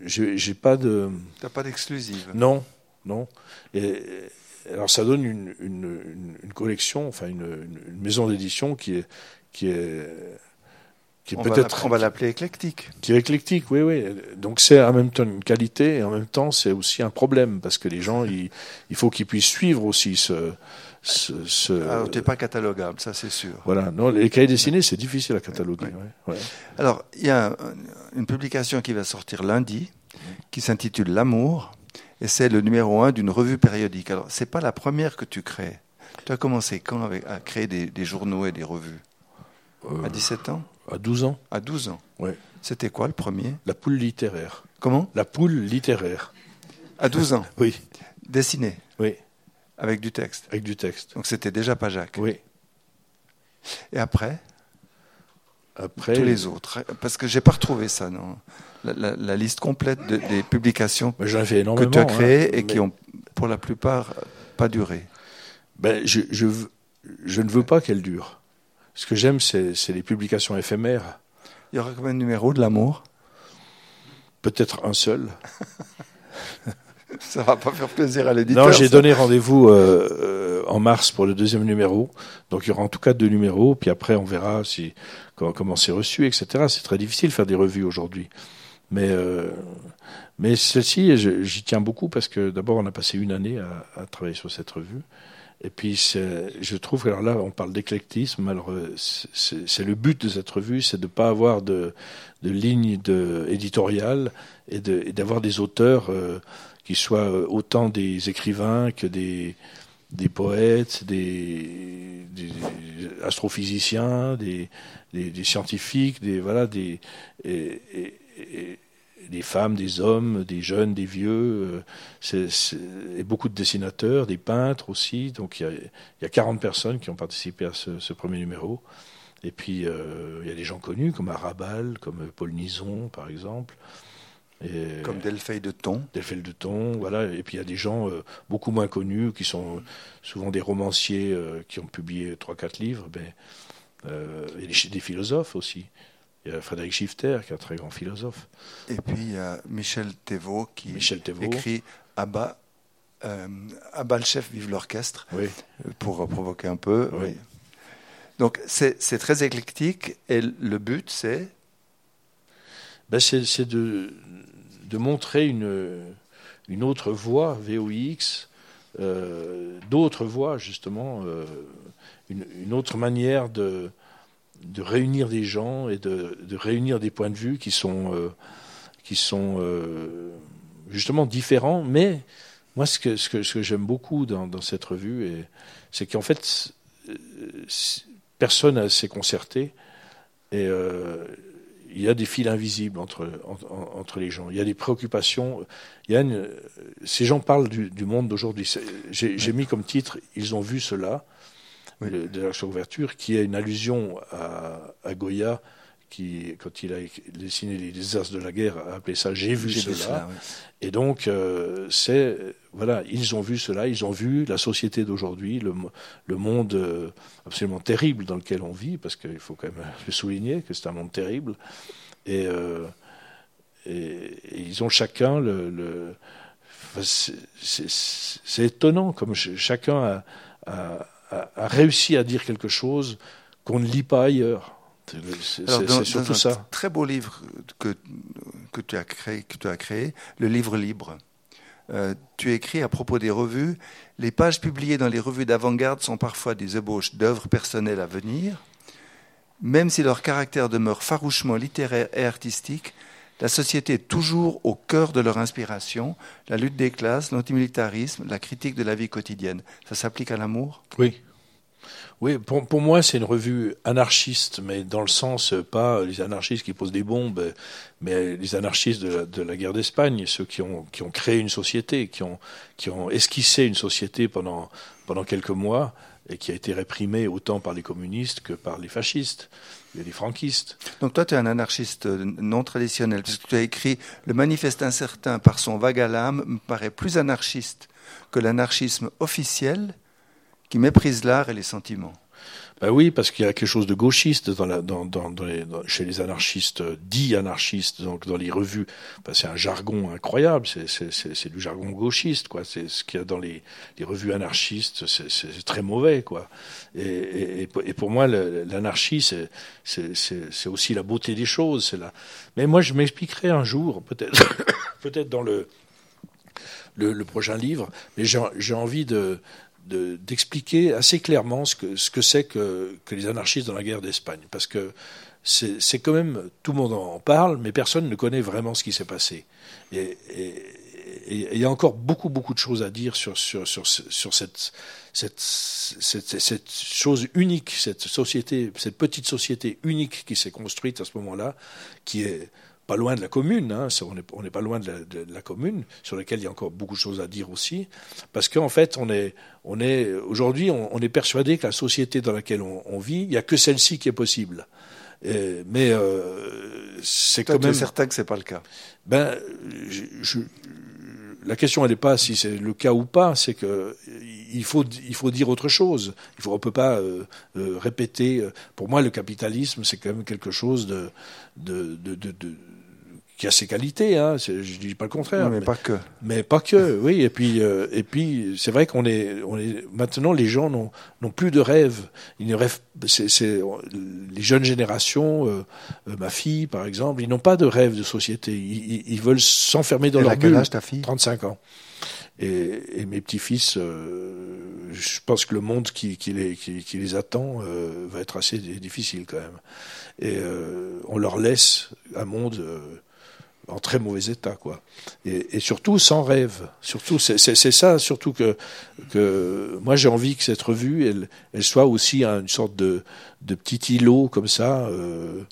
J'ai pas de. Tu n'as pas d'exclusive. Non, non. Et, alors ça donne une, une, collection, enfin une, une- maison d'édition qui est qui est qui est peut-être on va l'appeler éclectique. qui est éclectique, oui, oui. Donc c'est en même temps une qualité et en même temps c'est aussi un problème parce que les gens, il, il faut qu'ils puissent suivre aussi ce, ce, ce- Alors, tu n'es pas catalogable, ça c'est sûr. voilà. Non, les cahiers dessinés, c'est difficile à cataloguer. Ouais. ouais, ouais. Alors, il y a un- une publication qui va sortir lundi, qui s'intitule L'amour, et c'est le numéro un d'une revue périodique. Alors, c'est pas la première que tu crées. Tu as commencé quand à créer des, des journaux et des revues? Euh, À 17 ans? à 12 ans, À 12 ans Ouais. C'était quoi le premier? La poule littéraire. Comment? La poule littéraire. À 12 ans? Oui, Dessiné, oui, avec du texte? avec du texte. Donc c'était déjà pas Jacques. Oui. Et après, Après, tous les autres. Parce que j'ai pas retrouvé ça, non. La, la- la liste complète de- des publications que tu as hein, créées et qui ont, pour la plupart, pas duré. Ben, je, je, je ne veux pas qu'elle dure. Ce que j'aime, c'est c'est les publications éphémères. Il y aura combien de numéros de l'amour Peut-être un seul. Ça va pas faire plaisir à l'éditeur. Non, j'ai donné rendez-vous euh, euh, en mars pour le deuxième numéro. Donc il y aura en tout cas deux numéros. Puis après, on verra si comment comment c'est reçu, etc. C'est très difficile de faire des revues aujourd'hui. Mais euh, mais celle-ci, j'y tiens beaucoup parce que d'abord, on a passé une année à, à travailler sur cette revue. Et puis, je trouve que alors là, on parle d'éclectisme. Alors, c'est le but de cette revue, c'est de ne pas avoir de, de ligne de, éditoriale et de- d'avoir des auteurs euh, qui soient euh, autant des écrivains que des, poètes, des, astrophysiciens, des, scientifiques, des femmes, des hommes, des jeunes, des vieux, euh, et beaucoup de dessinateurs, des peintres aussi. Donc il y a, il y a 40 personnes qui ont participé à ce, ce premier numéro. Et puis euh, il y a des gens connus comme Arabal, comme Paul Nison par exemple. Et, Comme Delphine de Thon. Delphine de Thon, voilà. Et puis il y a des gens euh, beaucoup moins connus qui sont souvent des romanciers euh, qui ont publié trois quatre livres, mais euh, et des, des philosophes aussi. Il y a Frédéric Schifter, qui est un très grand philosophe. Et puis il y a Michel Thévaux qui Michel Thévaux. écrit Abba, euh, Abba le chef, vive l'orchestre, Oui. pour provoquer un peu. Oui. oui. Donc c'est très éclectique et le but c'est Ben, c'est de, de montrer une, une autre voie VOX, euh, d'autres voies justement, euh, une, une autre manière de, de réunir des gens et de, de réunir des points de vue qui sont, euh, qui sont justement différents. Mais moi, ce que, ce que, j'aime beaucoup dans, cette revue, c'est qu'en fait, personne ne s'est concerté. Et il y a des fils invisibles entre, en- entre les gens. Il y a des préoccupations. Il y a une- ces gens parlent du, du monde d'aujourd'hui. J'ai mis comme titre Ils ont vu cela, Oui. le- de la couverture, qui est une allusion à, à Goya, qui, quand il a dessiné les désastres de la guerre, a appelé ça J'ai vu cela. Et donc, euh, c'est voilà, ils ont vu cela, ils ont vu la société d'aujourd'hui, le, mo- le monde euh, absolument terrible dans lequel on vit, parce qu'il faut quand même le souligner que c'est un monde terrible. Et, euh, et, et ils ont chacun le. c'est- étonnant comme ch- chacun a, a- a- a réussi à dire quelque chose qu'on ne lit pas ailleurs. C'est surtout un ça. Très beau livre que, que, tu as créé, que tu as créé, le livre libre. Euh, tu écris à propos des revues Les pages publiées dans les revues d'avant-garde sont parfois des ébauches d'œuvres personnelles à venir. Même si leur caractère demeure farouchement littéraire et artistique, la société est toujours au cœur de leur inspiration, la lutte des classes, l'antimilitarisme, la critique de la vie quotidienne. Ça s'applique à l'amour? Oui. Oui, pour, pour moi, c'est une revue anarchiste, mais dans le sens, euh, pas les anarchistes qui posent des bombes, mais les anarchistes de la, guerre d'Espagne, ceux qui ont, qui ont créé une société, qui ont, qui ont esquissé une société pendant, pendant quelques mois, et qui a été réprimée autant par les communistes que par les fascistes et les franquistes. Donc toi, tu es un anarchiste non traditionnel, puisque tu as écrit Le manifeste incertain par son vague à l'âme me paraît plus anarchiste que l'anarchisme officiel qui méprise l'art et les sentiments. Ben oui, parce qu'il y a quelque chose de gauchiste chez les anarchistes, euh, dits anarchistes, donc dans les revues. Ben c'est un jargon incroyable, c'est, du jargon gauchiste, quoi. C'est ce qu'il y a dans les, revues anarchistes, c'est, très mauvais, quoi. Et, pour- moi, l'anarchie, c'est, aussi la beauté des choses. C'est la... Mais moi, je m'expliquerai un jour, peut-être, peut-être dans le, prochain livre, mais j'ai envie de, de- d'expliquer assez clairement ce que ce que c'est que, que les anarchistes dans la guerre d'Espagne, parce que c'est, c'est quand même tout le monde en parle, mais personne ne connaît vraiment ce qui s'est passé. Et il y a encore beaucoup beaucoup de choses à dire sur sur sur, sur cette, cette cette cette chose unique, cette société, cette petite société unique qui s'est construite à ce moment-là, qui est pas loin de la commune, hein, on n'est pas loin de la, de la commune, sur laquelle il y a encore beaucoup de choses à dire aussi, parce qu'en fait, on est, on est aujourd'hui, on, on est persuadé que la société dans laquelle on, on vit, il n'y a que celle-ci qui est possible. Et- mais euh, c'est quand même. certain que c'est pas le cas? Ben, je, je- la question elle n'est pas si c'est le cas ou pas, c'est que il faut il faut dire autre chose. Il faut on peut pas euh, euh, répéter. Pour moi, le capitalisme c'est quand même quelque chose de, de, de, de- qui a ses qualités. Hein, c'est- je dis pas le contraire. mais pas que. Mais pas que, oui. Et puis, euh, et puis, c'est vrai qu'on est, on est. Maintenant, les gens n'ont n'ont plus de rêves. Ils ne rêvent. C'est c'est- les jeunes générations. euh, euh, ma fille, par exemple, ils n'ont pas de rêve de société. Ils, ils- ils veulent s'enfermer dans Elle leur bulle. âge ta fille? 35 ans. Et, et mes petits-fils, euh, je pense que le monde qui, qui, les, qui, qui les attend euh, va être assez di- difficile quand même. Et euh, on leur laisse un monde euh, en très mauvais état, quoi. Et, et surtout sans rêve. Surtout, c'est ça, surtout que, que moi j'ai envie que cette revue, elle, elle soit aussi une sorte de, de petit îlot comme ça, euh,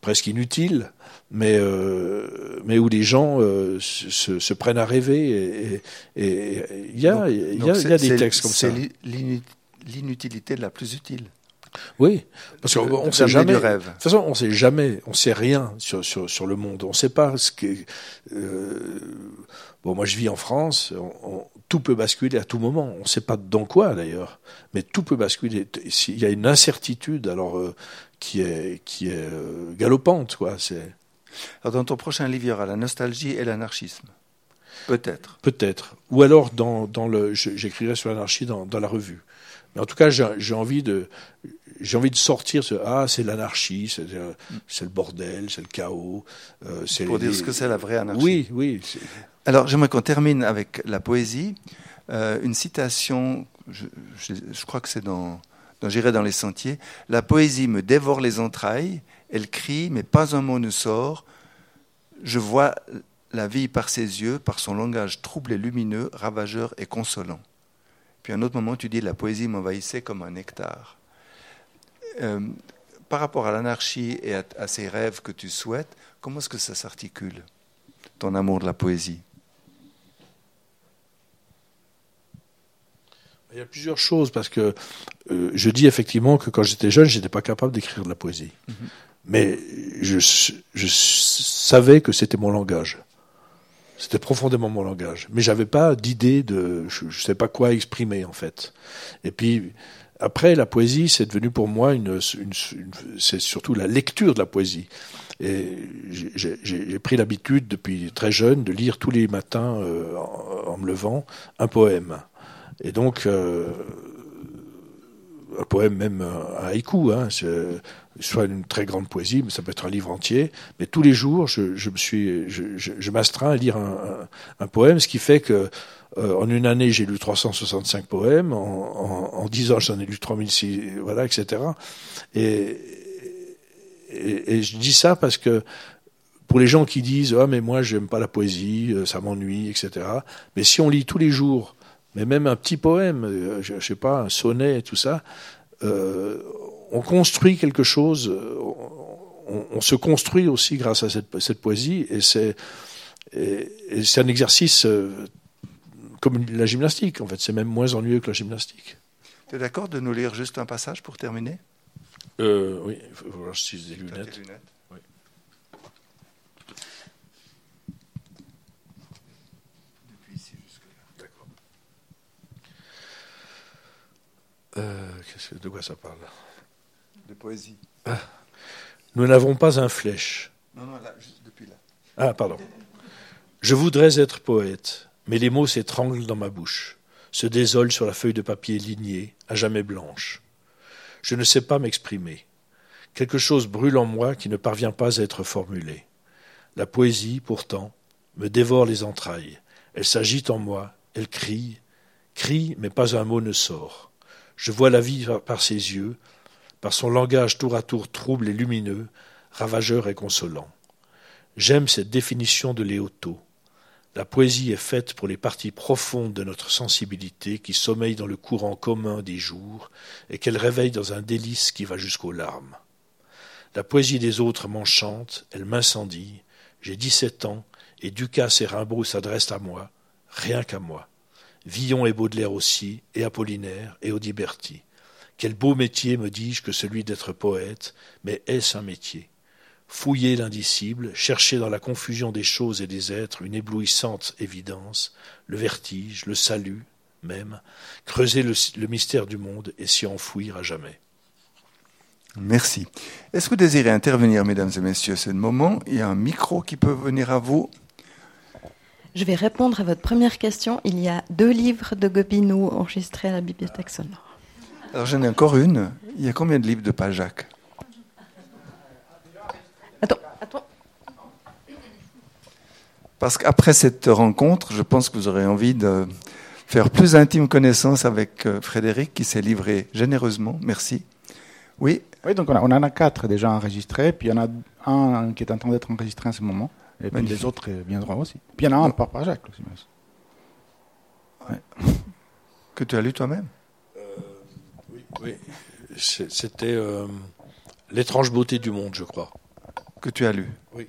presque inutile, mais euh, mais où les gens euh, se, se- prennent à rêver. Et il y a Donc- y a, y des textes comme ça. C'est l'inu- l'inutilité la plus utile. Oui, parce qu'on De- ne sait jamais. De toute façon, on sait jamais, on sait rien sur, sur, sur le monde. On sait pas ce que. euh, bon, moi, je vis en France. on- on- tout peut basculer à tout moment. On ne sait pas dans quoi d'ailleurs, mais tout peut basculer. S'il y a une incertitude, alors euh, qui est qui est euh, galopante, quoi. C'est Alors, dans ton prochain livre, il y aura la nostalgie et l'anarchisme. Peut-être. peut-être. Ou alors dans dans le, j'écrirai sur l'anarchie dans, dans la revue. Mais en tout cas, j'ai envie de j'ai envie de sortir ce ah c'est l'anarchie, c'est le bordel, c'est le chaos. euh, Pour dire ce que c'est la vraie anarchie. Oui, oui. Alors, j'aimerais qu'on termine avec la poésie. Euh, une citation, je, je- je crois que c'est dans, dans J'irai dans les sentiers. La poésie me dévore les entrailles, elle crie, mais pas un mot ne sort. Je vois la vie par ses yeux, par son langage trouble et lumineux, ravageur et consolant. Puis à un autre moment, tu dis la poésie m'envahissait comme un nectar. Euh, par rapport à l'anarchie et à, à ces rêves que tu souhaites, comment est-ce que ça s'articule, ton amour de la poésie? Il y a plusieurs choses parce que euh, je dis effectivement que quand j'étais jeune, j'étais pas capable d'écrire de la poésie. Mais je, je savais que c'était mon langage. C'était profondément mon langage. Mais j'avais pas d'idée de, je, je sais pas quoi exprimer en fait. Et puis après, la poésie, c'est devenu pour moi une, une, une c'est surtout la lecture de la poésie. Et j'ai pris l'habitude depuis très jeune de lire tous les matins euh, en, en me levant un poème. Et donc, euh, un poème même un haïku, hein, soit une très grande poésie, mais ça peut être un livre entier. Mais tous les jours, je, je me suis, je, je, m'astreins à lire un, poème, ce qui fait que euh, en une année, j'ai lu 365 poèmes, en, en, en 10 ans, j'en ai lu 3006, voilà, etc. Et, et, et, je dis ça parce que pour les gens qui disent ah mais moi j'aime pas la poésie, ça m'ennuie, etc. Mais si on lit tous les jours mais même un petit poème, je, je sais pas, un sonnet, tout ça, euh, on construit quelque chose, on, on, se construit aussi grâce à cette, cette poésie, et c'est un exercice euh, comme la gymnastique, en fait, c'est même moins ennuyeux que la gymnastique. Tu es d'accord de nous lire juste un passage pour terminer? Euh, Oui, il faut voir si j'ai des lunettes. Euh, de quoi ça parle De poésie. ah. Nous n'avons pas un flèche. Non, non, là, juste depuis là. Ah, pardon. Je voudrais être poète, mais les mots s'étranglent dans ma bouche, se désolent sur la feuille de papier lignée, à jamais blanche. Je ne sais pas m'exprimer. Quelque chose brûle en moi qui ne parvient pas à être formulé. La poésie, pourtant, me dévore les entrailles. Elle s'agite en moi, elle crie, crie, mais pas un mot ne sort. Je vois la vie par ses yeux, par son langage tour à tour trouble et lumineux, ravageur et consolant. J'aime cette définition de Léoto. La poésie est faite pour les parties profondes de notre sensibilité qui sommeillent dans le courant commun des jours et qu'elle réveille dans un délice qui va jusqu'aux larmes. La poésie des autres m'enchante, elle m'incendie. J'ai dix-sept ans et Ducasse et Rimbaud s'adressent à moi, rien qu'à moi. Villon et Baudelaire aussi, et Apollinaire, et Audiberti. Quel beau métier, me dis-je, que celui d'être poète, mais est-ce un métier? Fouiller l'indicible, chercher dans la confusion des choses et des êtres une éblouissante évidence, le vertige, le salut, même, creuser le, mystère du monde et s'y enfouir à jamais. Merci. Est-ce que vous désirez intervenir, mesdames et messieurs C'est le moment? Il y a un micro qui peut venir à vous. Je vais répondre à votre première question. Il y a deux livres de Gobineau enregistrés à la Bibliothèque sonore. Alors j'en ai encore une. Il y a combien de livres de Pajac Attends, attends. Parce qu'après cette rencontre, je pense que vous aurez envie de faire plus intime connaissance avec Frédéric qui s'est livré généreusement. Merci. Oui? Oui, donc on, a, on en a quatre déjà enregistrés, puis il y en a un qui est en train d'être enregistré en ce moment. Et puis Magnifique. les autres viendront aussi. Puis il y en a un par Pajac aussi. Ouais. Que tu as lu toi-même? Oui, oui. C'était euh, L'étrange beauté du monde, je crois. Que tu as lu? Oui.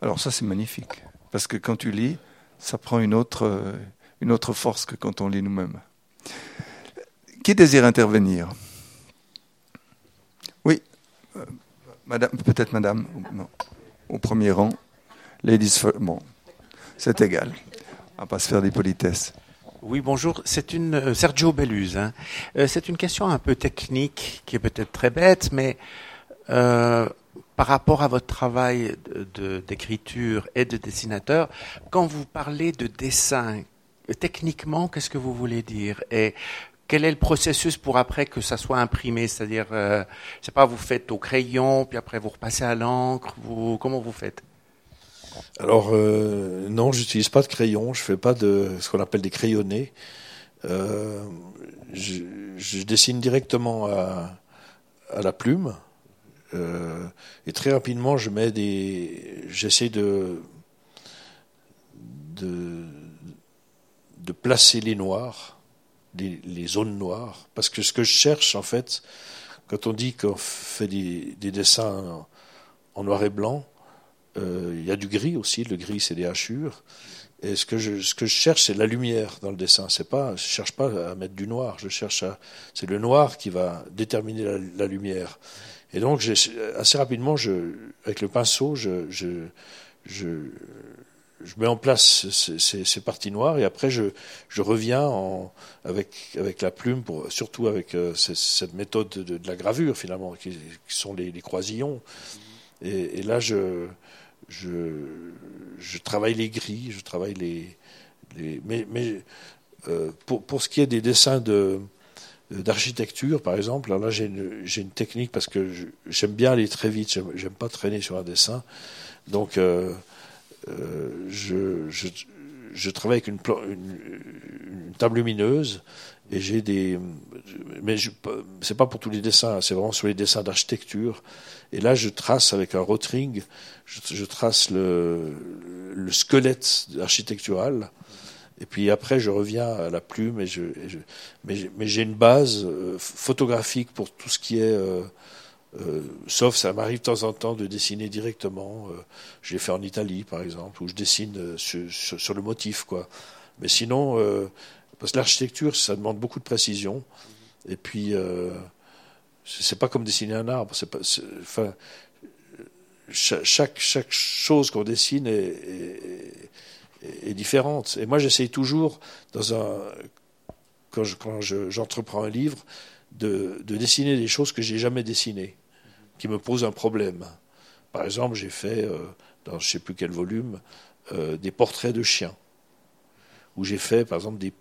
Alors ça c'est magnifique. Parce que quand tu lis, ça prend une autre, euh, une autre force que quand on lit nous-mêmes. Qui désire intervenir? Madame, peut-être madame, non. au premier rang. Ladies first. Bon, c'est égal. On va pas se faire des politesses. Oui, bonjour. C'est une euh, Sergio Belluse. Hein. Euh, c'est une question un peu technique qui est peut-être très bête, mais euh, par rapport à votre travail d'écriture et de dessinateur, quand vous parlez de dessin, euh, techniquement, qu'est-ce que vous voulez dire? Et quel est le processus pour après que ça soit imprimé? C'est-à-dire, euh, je sais pas, vous faites au crayon, puis après vous repassez à l'encre. Vous, comment vous faites? Alors euh, non, j'utilise pas de crayon, je fais pas de ce qu'on appelle des crayonnés. Euh, je, dessine directement à, la plume. Euh, et très rapidement, je mets des, j'essaie de, de placer les noirs, les, zones noires, parce que ce que je cherche en fait, quand on dit qu'on fait des, des dessins en, noir et blanc, il y a du gris aussi. Le gris, c'est des hachures. Et ce que je, ce que je cherche, c'est la lumière dans le dessin. C'est pas, je cherche pas à mettre du noir. Je cherche à, c'est le noir qui va déterminer la, lumière. Et donc, assez rapidement, je, avec le pinceau, je, je, je, je mets en place ces, ces, ces parties noires et après je, je reviens en, avec, avec la plume, pour, surtout avec euh, cette, cette méthode de, de la gravure finalement, qui, qui sont les, les croisillons. Et, là, je, je, travaille les gris, je travaille les. les mais mais euh, pour, pour ce qui est des dessins de d'architecture, par exemple, alors là j'ai une, une technique parce que j'aime bien aller très vite, j'aime, pas traîner sur un dessin, donc euh, euh, je, je, je travaille avec une, une, une table lumineuse et j'ai des, mais je, c'est pas pour tous les dessins, c'est vraiment sur les dessins d'architecture. Et là, je trace avec un rotring, je, trace le, le squelette architectural. Et puis après, je reviens à la plume et je, mais, j'ai- une base euh, photographique pour tout ce qui est, euh, euh, sauf ça m'arrive de temps en temps de dessiner directement. Euh, je l'ai fait en Italie, par exemple, où je dessine sur, le motif, quoi. Mais sinon, parce que l'architecture, ça demande beaucoup de précision. Et puis, euh, c'est pas comme dessiner un arbre. Chaque, chose qu'on dessine est, différente. Et moi, j'essaye toujours, quand je- j'entreprends un livre, de, de dessiner des choses que j'ai jamais dessinées, qui me posent un problème. Par exemple, j'ai fait, euh, dans je sais plus quel volume, euh, des portraits de chiens, où j'ai fait, par exemple, des,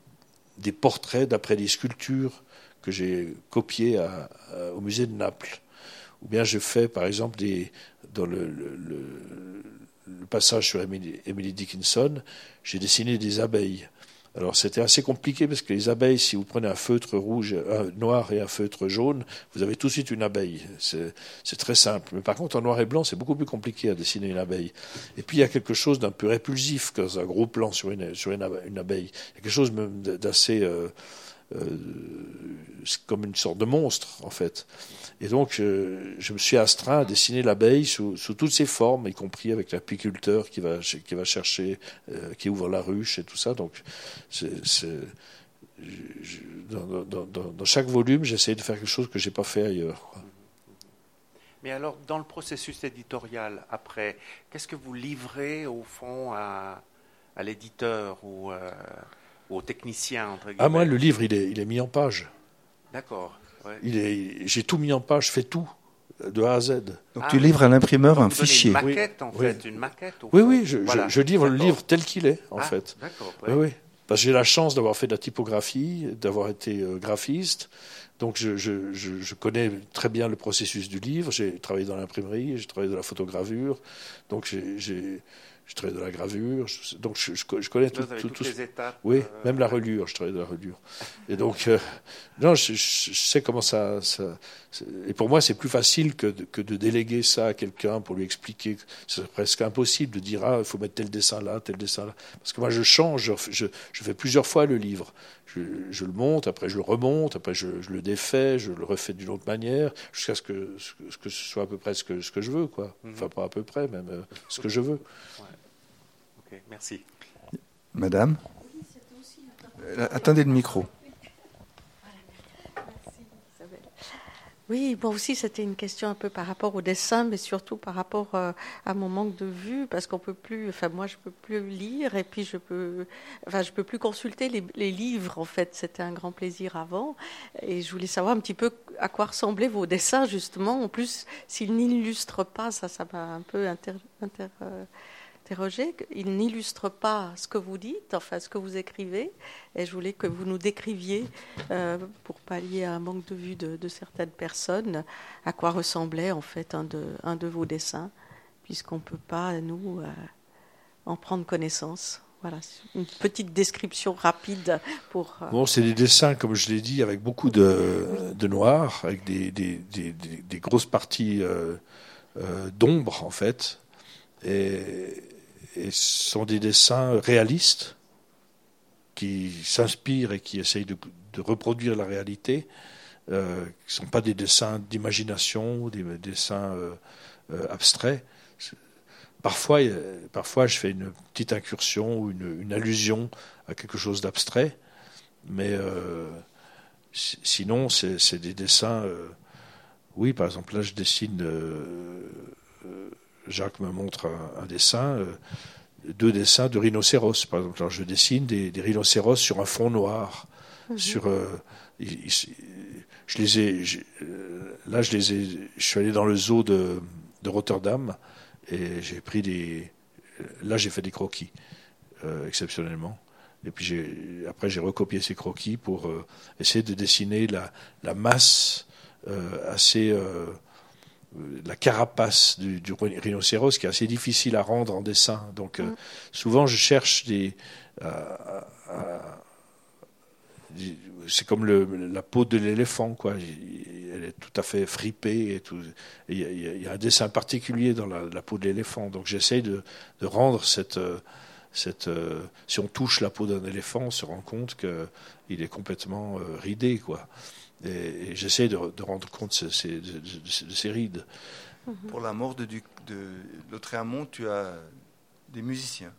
des portraits d'après des sculptures que j'ai copiées au musée de Naples. Ou bien je fais, par exemple, dans le, passage sur Emily Dickinson, j'ai dessiné des abeilles. Alors c'était assez compliqué parce que les abeilles, si vous prenez un feutre rouge, un noir et un feutre jaune, vous avez tout de suite une abeille. C'est très simple. Mais par contre, en noir et blanc, c'est beaucoup plus compliqué à dessiner une abeille. Et puis il y a quelque chose d'un peu répulsif dans un gros plan sur une, sur une, abe- une abeille. Il y a quelque chose d'assez euh, euh, comme une sorte de monstre en fait. Et donc euh, je me suis astreint à dessiner l'abeille sous, toutes ses formes, y compris avec l'apiculteur qui va chercher, euh, qui ouvre la ruche et tout ça. Donc je- je- dans, chaque volume, j'essaie de faire quelque chose que j'ai pas fait ailleurs. Mais alors, dans le processus éditorial, après, qu'est-ce que vous livrez au fond à, l'éditeur ou, euh, ou au technicien entre Ah moi, guillemets le livre, il est il est mis en page. D'accord. ouais. Il est j'ai tout mis en page, je fais tout de A à Z. Donc Ah. tu livres à l'imprimeur un fichier. Une maquette, en Oui. fait, une maquette. Oui, oui, je, Voilà. je, je livre le livre tel qu'il est, en Ah, fait. D'accord. Oui, ouais. oui. Parce que j'ai la chance d'avoir fait de la typographie, d'avoir été euh, graphiste. Donc je, je, je, je connais très bien le processus du livre. J'ai travaillé dans l'imprimerie, j'ai travaillé de la photogravure. Donc j'ai- j'ai j'ai travaillé de la gravure. Je- donc je, je, je connais tout, tout, toutes tout ce- les étapes. Oui, euh, même la reliure, je travaille de la reliure. Et donc, euh, non, je, je- je sais comment ça. et pour moi, c'est plus facile que de, que de déléguer ça à quelqu'un pour lui expliquer. C'est presque impossible de dire ah, il faut mettre tel dessin là, tel dessin là. Parce que moi, je change, je, je, je fais plusieurs fois le livre. Je, je le monte, après je le remonte, après je, je le défais, je le refais d'une autre manière, jusqu'à ce que, ce que- soit à peu près ce que, ce que je veux, quoi. Mhm. Enfin, pas à peu près, même euh, ce que je veux. Ok, merci. Madame? Euh, Attendez le micro. Oui, moi aussi, c'était une question un peu par rapport au dessin, mais surtout par rapport euh, à mon manque de vue, parce qu'on peut plus, enfin moi, je peux plus lire, et puis je peux, enfin, je peux plus consulter les, livres. En fait, c'était un grand plaisir avant, et je voulais savoir un petit peu à quoi ressemblaient vos dessins, justement. En plus, s'ils n'illustrent pas, ça, ça m'a un peu inter, euh, il n'illustre pas ce que vous dites, enfin ce que vous écrivez, et je voulais que vous nous décriviez, euh, pour pallier à un manque de vue de, certaines personnes, à quoi ressemblait en fait un de, vos dessins, puisqu'on ne peut pas, nous, euh, en prendre connaissance. Voilà, une petite description rapide pour. Euh, bon, c'est des dessins, comme je l'ai dit, avec beaucoup de, noir, avec des, des grosses parties d'ombre, en fait. Et, et ce sont des dessins réalistes qui s'inspirent et qui essayent de, reproduire la réalité, euh, qui ne sont pas des dessins d'imagination, des dessins euh, euh, abstraits. Parfois, parfois, je fais une petite incursion ou une, allusion à quelque chose d'abstrait, mais sinon, c'est des dessins. oui, par exemple, là, je dessine Jacques me montre un, dessin, euh, deux dessins de rhinocéros, par exemple. je dessine des, rhinocéros sur un fond noir. Mhm. Sur, euh, je les ai, euh, là, je les ai, je suis allé dans le zoo de, Rotterdam et j'ai pris des, là, j'ai fait des croquis, exceptionnellement. Et puis après, j'ai recopié ces croquis pour essayer de dessiner la, la masse assez la carapace du, rhinocéros qui est assez difficile à rendre en dessin. Donc euh, mm. souvent je cherche des... c'est comme la peau de l'éléphant, quoi. Elle est tout à fait fripée et tout. Il y, a un dessin particulier dans la, peau de l'éléphant. Donc j'essaie de, rendre cette, cette. si on touche la peau d'un éléphant, on se rend compte qu'il est complètement euh, ridé, quoi. Et, j'essaie de, rendre compte de ces, rides. Mhm. Pour la mort de, de, de tu as des musiciens.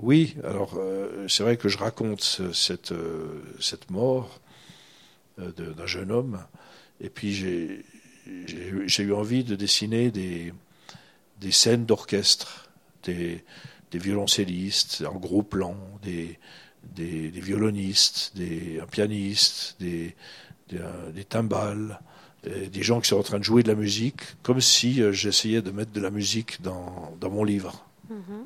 Oui, alors euh, c'est vrai que je raconte cette, euh, cette mort euh, d'un jeune homme, et puis j'ai eu envie de dessiner des, des scènes d'orchestre, des, des, violoncellistes en gros plan, des, des, des violonistes, des, un pianiste, des, des, timbales, des gens qui sont en train de jouer de la musique, comme si euh, j'essayais de mettre de la musique dans, dans mon livre. Mm-hmm.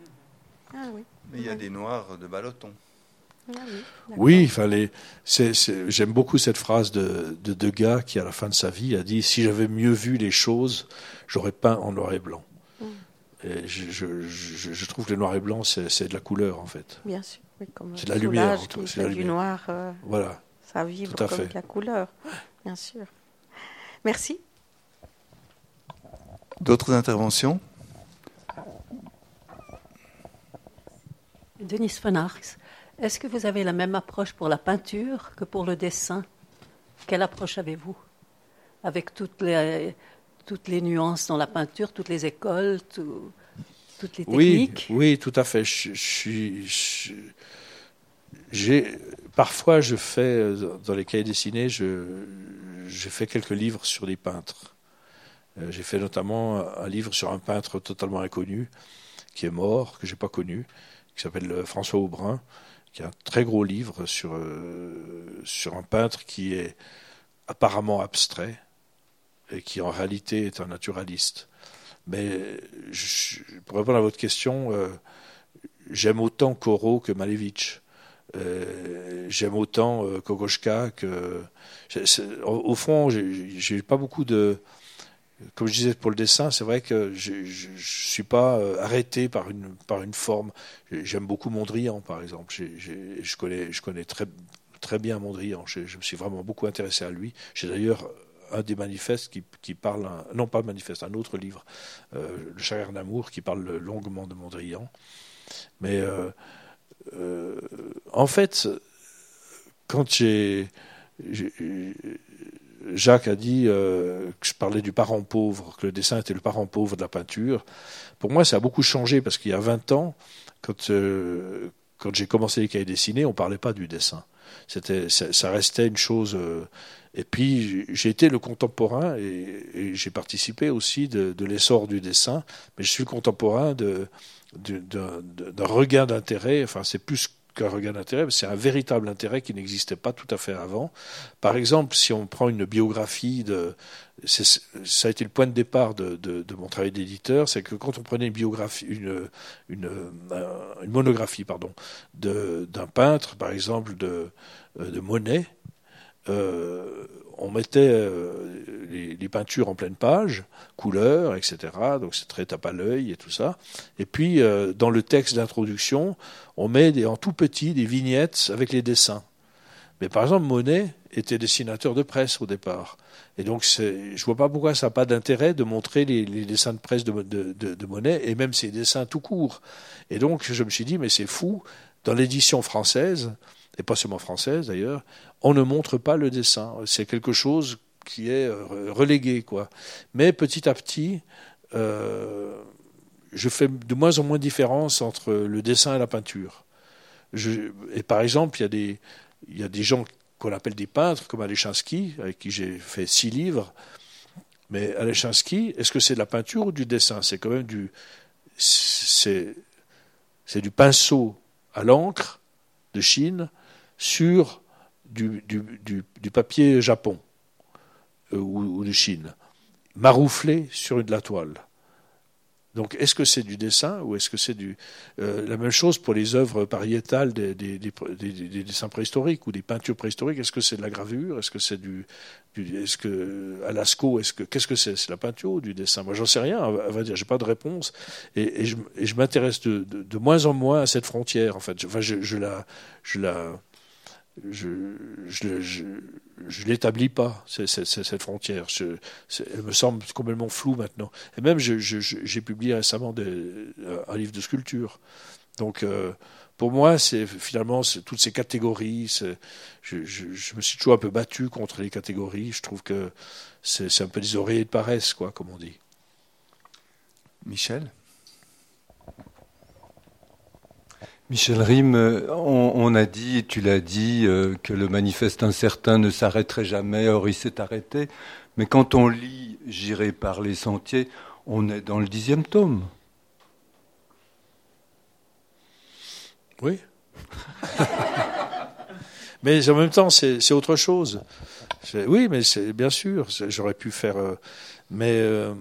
Ah oui. Mais il y a des noirs de baloton. Ah oui, enfin, j'aime beaucoup cette phrase de, de Degas qui, à la fin de sa vie, a dit Si j'avais mieux vu les choses, j'aurais peint en noir et blanc. Mm. Et je, je, je, trouve que le noir et blanc, c'est de la couleur, en fait. Bien sûr. c'est de la lumière. C'est du noir. Euh, voilà à vivre comme la couleur, bien sûr. Merci. D'autres interventions? Denis von est-ce que vous avez la même approche pour la peinture que pour le dessin? Quelle approche avez-vous? Avec toutes les, toutes les nuances dans la peinture, toutes les écoles, toutes les techniques? Oui, oui, tout à fait. Je, je, parfois je fais euh, dans les cahiers dessinés, j'ai fait quelques livres sur des peintres. Euh, j'ai fait notamment un livre sur un peintre totalement inconnu qui est mort, que j'ai pas connu, qui s'appelle euh, François Aubrin, qui est un très gros livre sur sur un peintre qui est apparemment abstrait et qui en réalité est un naturaliste. Mais pour répondre à votre question, j'aime autant Corot que Malevich. Euh, j'aime autant euh, Kokoschka que. Au, fond, j'ai pas beaucoup de. Comme je disais pour le dessin, c'est vrai que je ne suis pas euh, arrêté par une, par une forme. J'aime beaucoup Mondrian, par exemple. je connais, je connais très, très bien Mondrian. Je, me suis vraiment beaucoup intéressé à lui. J'ai d'ailleurs un des manifestes qui, qui parle, non pas manifeste, un autre livre, Le chagrin d'amour, qui parle longuement de Mondrian. Mais euh, en fait, quand. Jacques a dit euh, que je parlais du parent pauvre, que le dessin était le parent pauvre de la peinture. Pour moi, ça a beaucoup changé parce qu'il y a 20 ans, quand, euh, quand j'ai commencé les cahiers dessinés, on ne parlait pas du dessin. C'était, ça restait une chose. Et puis j'ai été le contemporain et, j'ai participé aussi de, de l'essor du dessin, mais je suis le contemporain de, de- d'un d'un regain d'intérêt. Enfin, c'est plus qu'un regain d'intérêt, c'est un véritable intérêt qui n'existait pas tout à fait avant. Par exemple, si on prend une biographie de, ça a été le point de départ de, de, de mon travail d'éditeur, c'est que quand on prenait une biographie, une, monographie, pardon, de- d'un peintre, par exemple de, euh, de Monet, euh, on mettait euh, les, peintures en pleine page, couleurs, etc. Donc c'est très tape à l'œil et tout ça. Et puis euh, dans le texte d'introduction, on met des, en tout petit des vignettes avec les dessins. Mais par exemple, Monet était dessinateur de presse au départ. Et donc, je vois pas pourquoi ça n'a pas d'intérêt de montrer les, dessins de presse de Monet et même ses dessins tout court. Et donc, je me suis dit, mais c'est fou, dans l'édition française, et pas seulement française d'ailleurs, on ne montre pas le dessin. C'est quelque chose qui est euh, relégué, quoi. Mais petit à petit, euh, je fais de moins en moins différence entre le dessin et la peinture. Et par exemple, il y a des, gens qu'on appelle des peintres, comme Alechinsky, avec qui j'ai fait six livres. Mais Alechinsky, est-ce que c'est de la peinture ou du dessin? C'est quand même du, c'est du pinceau à l'encre de Chine sur du, du, du, papier Japon euh, ou, de Chine, marouflé sur de la toile. Donc, est-ce que c'est du dessin ou est-ce que c'est du euh, la même chose pour les œuvres pariétales des, des, des, des, des dessins préhistoriques ou des peintures préhistoriques? Est-ce que c'est de la gravure? Est-ce que c'est du, est-ce que à Est-ce que qu'est-ce que c'est? C'est la peinture ou du dessin? Moi, j'en sais rien. À vrai dire, j'ai pas de réponse et, et je, et je m'intéresse de, de, de, moins en moins à cette frontière. En fait, enfin, je, je la je la je, je, l'établis pas, cette frontière. Elle me semble complètement floue maintenant. Et même, j'ai publié récemment des, un livre de sculpture. Donc, euh, pour moi, c'est finalement toutes ces catégories. Je, je, me suis toujours un peu battu contre les catégories. Je trouve que c'est un peu des oreillers de paresse, quoi, comme on dit. Michel? Michel Rime, on, a dit, tu l'as dit, euh, que le manifeste incertain ne s'arrêterait jamais, or il s'est arrêté. Mais quand on lit J'irai par les sentiers, on est dans le dixième tome. Oui. mais en même temps, c'est autre chose. Oui, mais c'est bien sûr, j'aurais pu faire. Euh, mais. Euh,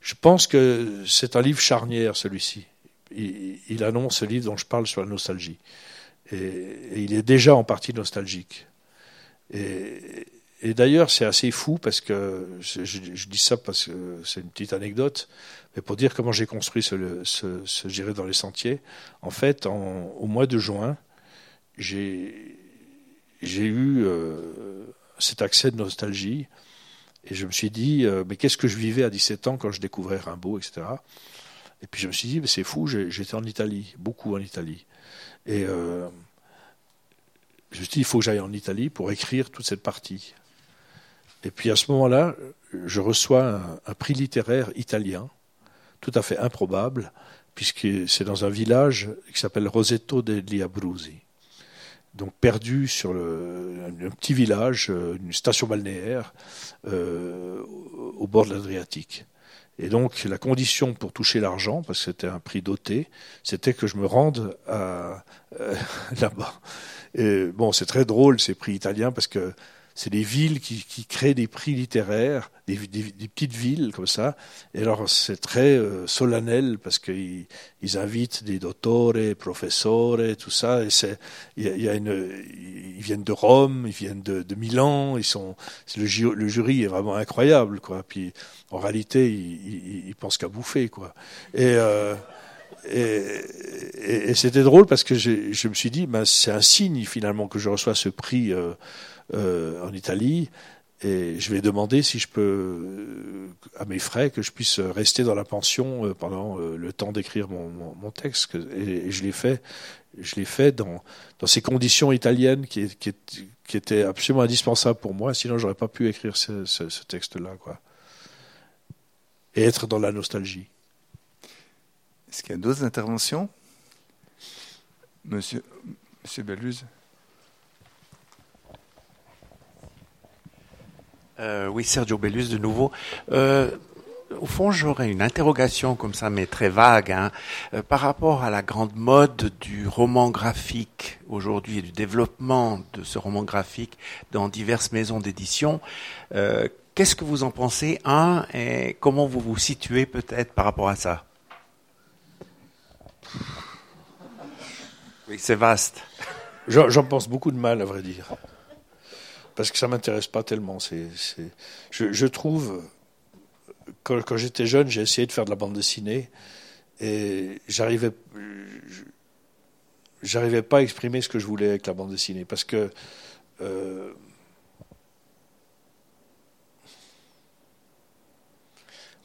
Je pense que c'est un livre charnière, celui-ci. Il, annonce ce livre dont je parle sur la nostalgie. Et, il est déjà en partie nostalgique. Et, d'ailleurs, c'est assez fou parce que je, dis ça parce que c'est une petite anecdote, mais pour dire comment j'ai construit ce, J'irai dans les sentiers. En fait, au mois de juin, j'ai eu euh, cet accès de nostalgie. Et je me suis dit, euh, mais qu'est-ce que je vivais à 17 ans quand je découvrais Rimbaud, etc. Et puis je me suis dit, mais c'est fou, j'étais en Italie, beaucoup en Italie. Et euh, je me suis dit, il faut que j'aille en Italie pour écrire toute cette partie. Et puis à ce moment-là, je reçois un, un, prix littéraire italien, tout à fait improbable, puisque c'est dans un village qui s'appelle Rosetto degli Abruzzi donc perdu sur le, un petit village, une station balnéaire euh, au bord de l'Adriatique. Et donc la condition pour toucher l'argent, parce que c'était un prix doté, c'était que je me rende euh, là-bas. Et bon, c'est très drôle ces prix italiens parce que c'est des villes qui, créent des prix littéraires, des, petites villes comme ça. Et alors c'est très euh, solennel parce qu'ils ils invitent des dottore, professores, tout ça. Et c'est il y, a une, ils viennent de Rome, ils viennent de, Milan. Ils sont le, ju le, jury est vraiment incroyable quoi. Puis en réalité ils, pensent qu'à bouffer quoi. Et euh, c'était drôle parce que je me suis dit, ben, c'est un signe finalement que je reçois ce prix euh, euh, en Italie. Et je vais demander si je peux, euh, à mes frais, que je puisse rester dans la pension euh, pendant le temps d'écrire mon, texte. Et, je l'ai fait, je l'ai fait dans, ces conditions italiennes qui, étaient absolument indispensables pour moi. Sinon, j'aurais pas pu écrire ce, texte-là, quoi. Et être dans la nostalgie. Est-ce qu'il y a d'autres interventions? Monsieur, Monsieur Euh, oui, Sergio Bellus de nouveau. Euh, au fond, j'aurais une interrogation comme ça, mais très vague, hein, euh, par rapport à la grande mode du roman graphique aujourd'hui et du développement de ce roman graphique dans diverses maisons d'édition. Qu'est-ce que vous en pensez, un, et comment vous vous situez peut-être par rapport à ça? Oui, c'est vaste. J'en pense beaucoup de mal, à vrai dire. Parce que ça m'intéresse pas tellement. Je, trouve, quand, quand j'étais jeune, j'ai essayé de faire de la bande dessinée et j'arrivais, j'arrivais pas à exprimer ce que je voulais avec la bande dessinée. Parce que euh,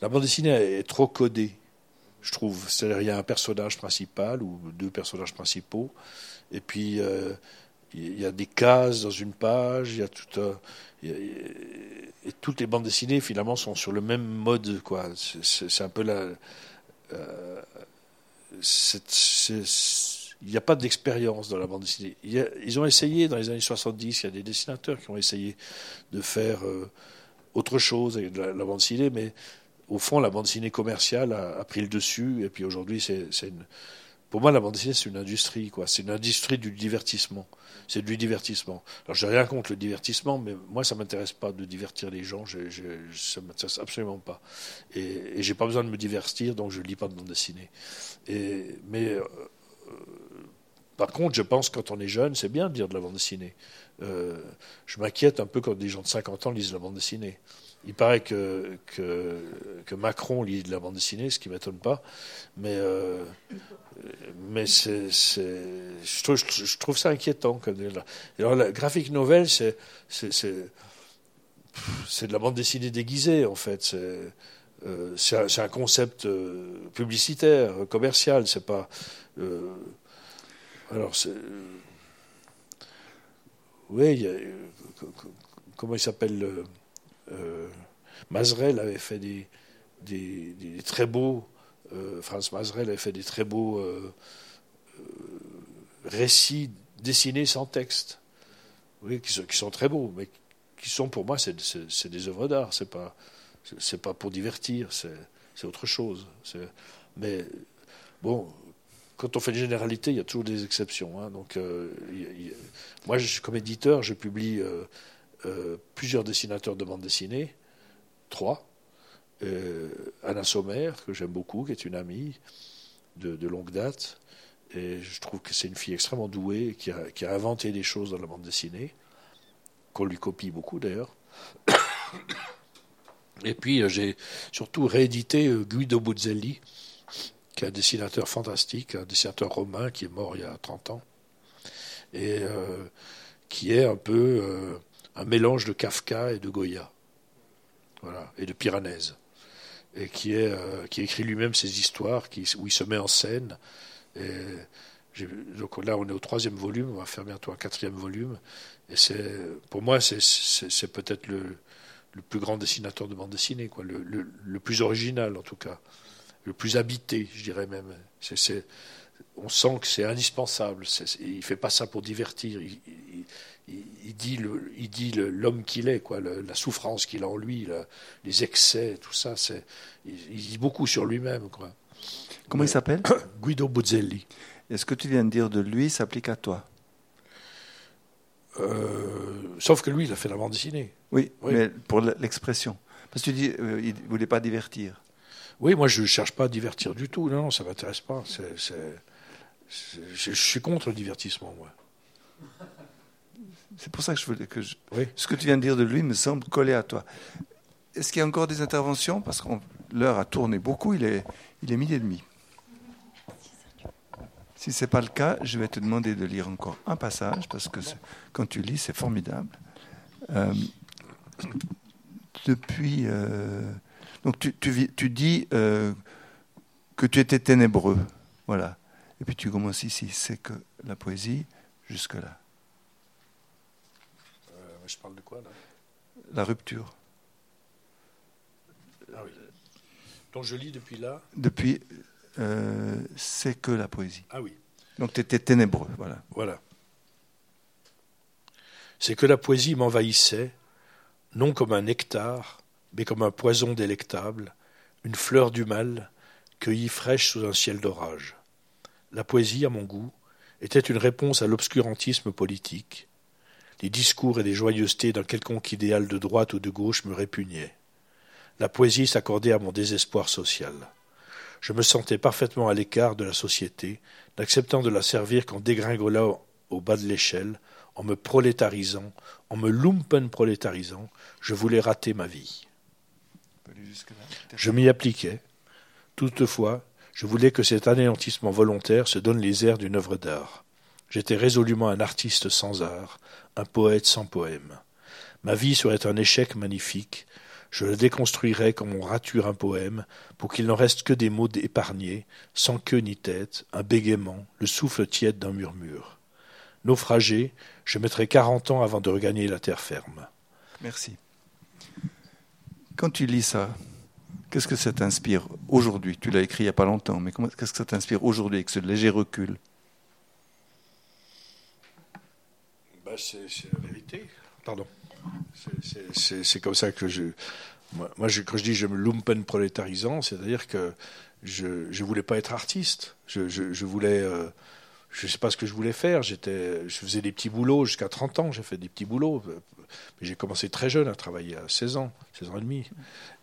la bande dessinée est trop codée, je trouve. C'est-à-dire, il y a un personnage principal ou deux personnages principaux. Et puis, euh, il y a des cases dans une page, il y a tout un- a- et toutes les bandes dessinées finalement sont sur le même mode, quoi. C'est- un peu la. euh, il n'y a pas d'expérience dans la bande dessinée. Ils ont essayé dans les années 70, il y a des dessinateurs qui ont essayé de faire euh, autre chose avec la, la bande dessinée, mais au fond, la bande dessinée commerciale a, a pris le dessus, et puis aujourd'hui, c'est une, pour moi, la bande dessinée, c'est une industrie, quoi. C'est une industrie du divertissement. C'est du divertissement. Alors, j'ai rien contre le divertissement, mais moi, ça m'intéresse pas de divertir les gens. Je, je, ça m'intéresse absolument pas. Et, et j'ai pas besoin de me divertir, donc je lis pas de bande dessinée. Mais, euh, par contre, je pense que quand on est jeune, c'est bien de lire de la bande dessinée. Euh, je m'inquiète un peu quand des gens de 50 ans lisent la bande dessinée. Il paraît que, que, Macron lit de la bande dessinée, ce qui m'étonne pas. Mais, euh, mais c'est, je, trouve, ça inquiétant. Alors, la graphic novel, c'est, de la bande dessinée déguisée, en fait. C'est, euh, un, un concept euh, publicitaire, commercial. C'est pas. alors, c'est. Oui, il y a, co- co- comment il s'appelle le- euh, Mazrel avait fait des, très beaux. euh, Franz Mazrel avait fait des très beaux euh, euh, récits dessinés sans texte. Oui, qui sont, très beaux, mais qui sont pour moi, c'est des œuvres d'art. C'est pas, c'est- pas pour divertir, c'est autre chose. Mais bon, quand on fait une généralité, il y a toujours des exceptions. hein. Donc, euh, moi, je- comme éditeur, je publie euh, plusieurs dessinateurs de bande dessinée, trois. Euh, Anna Sommer, que j'aime beaucoup, qui est une amie de, longue date. Et je trouve que c'est une fille extrêmement douée, qui a, inventé des choses dans la bande dessinée, qu'on lui copie beaucoup d'ailleurs. Et puis euh, j'ai surtout réédité euh, Guido Buzzelli, qui est un dessinateur fantastique, un dessinateur romain qui est mort il y a 30 ans, et qui est un peu un mélange de Kafka et de Goya, voilà, et de Piranèse, et qui, est, euh, qui écrit lui-même ses histoires, qui, où il se met en scène. Donc là, on est au troisième volume, on va faire bientôt un quatrième volume, et c'est, pour moi, c'est, peut-être le, plus grand dessinateur de bande dessinée, quoi, le, plus original en tout cas, le plus habité, je dirais même. On sent que c'est indispensable. C'est- il fait pas ça pour divertir. Il, il- il- dit le, il dit le- l'homme qu'il est, quoi, le- la souffrance qu'il a en lui, les excès, tout ça. C'est, il, il dit beaucoup sur lui-même, quoi. Comment il s'appelle Guido Buzzelli. Et ce que tu viens de dire de lui s'applique à toi? Euh, sauf que lui, il a fait la bande dessinée. Oui, Oui. mais pour l'expression. Parce que tu dis, euh, il ne voulait pas divertir. Oui, moi, je ne cherche pas à divertir du tout. Non, non, ça ne m'intéresse pas. Je suis contre le divertissement, moi. C'est pour ça que je voulais que je- Oui. ce que tu viens de dire de lui me semble coller à toi. Est-ce qu'il y a encore des interventions? Parce que l'heure a tourné beaucoup, il est, il est midi et demi. Si ce n'est pas le cas, je vais te demander de lire encore un passage, parce que quand tu lis, c'est formidable. Euh, depuis. euh, donc, tu, tu dis euh, que tu étais ténébreux. Voilà. Et puis tu commences ici. C'est que la poésie, jusque-là. Je parle de quoi, là? La rupture. Ah oui. Donc, je lis depuis là. Depuis, euh, c'est que la poésie. Ah oui. Donc tu étais ténébreux, voilà. Voilà. C'est que la poésie m'envahissait, non comme un nectar, mais comme un poison délectable, une fleur du mal, cueillie fraîche sous un ciel d'orage. La poésie, à mon goût, était une réponse à l'obscurantisme politique. Les discours et les joyeusetés d'un quelconque idéal de droite ou de gauche me répugnaient. La poésie s'accordait à mon désespoir social. Je me sentais parfaitement à l'écart de la société, n'acceptant de la servir qu'en dégringolant au bas de l'échelle, en me prolétarisant, en me lumpen prolétarisant, je voulais rater ma vie. Je m'y appliquais. Toutefois, je voulais que cet anéantissement volontaire se donne les airs d'une œuvre d'art. J'étais résolument un artiste sans art, un poète sans poème. Ma vie serait un échec magnifique. Je le déconstruirais comme on rature un poème, pour qu'il n'en reste que des mots épargnés, sans queue ni tête, un bégaiement, le souffle tiède d'un murmure. Naufragé, je mettrai quarante ans avant de regagner la terre ferme. Merci. Quand tu lis ça, qu'est-ce que ça t'inspire aujourd'hui? Tu l'as écrit il n'y a pas longtemps, mais qu'est-ce que ça t'inspire aujourd'hui avec ce léger recul bah, C'est la vérité. Pardon. C'est comme ça que je. Moi, quand je dis je me lumpen prolétarisant, c'est-à-dire que je ne voulais pas être artiste. Je, je, voulais. Euh, je ne sais pas ce que je voulais faire. J'étais, je faisais des petits boulots jusqu'à 30 ans. J'ai fait des petits boulots. Mais j'ai commencé très jeune à travailler, à 16 ans, 16 ans et demi.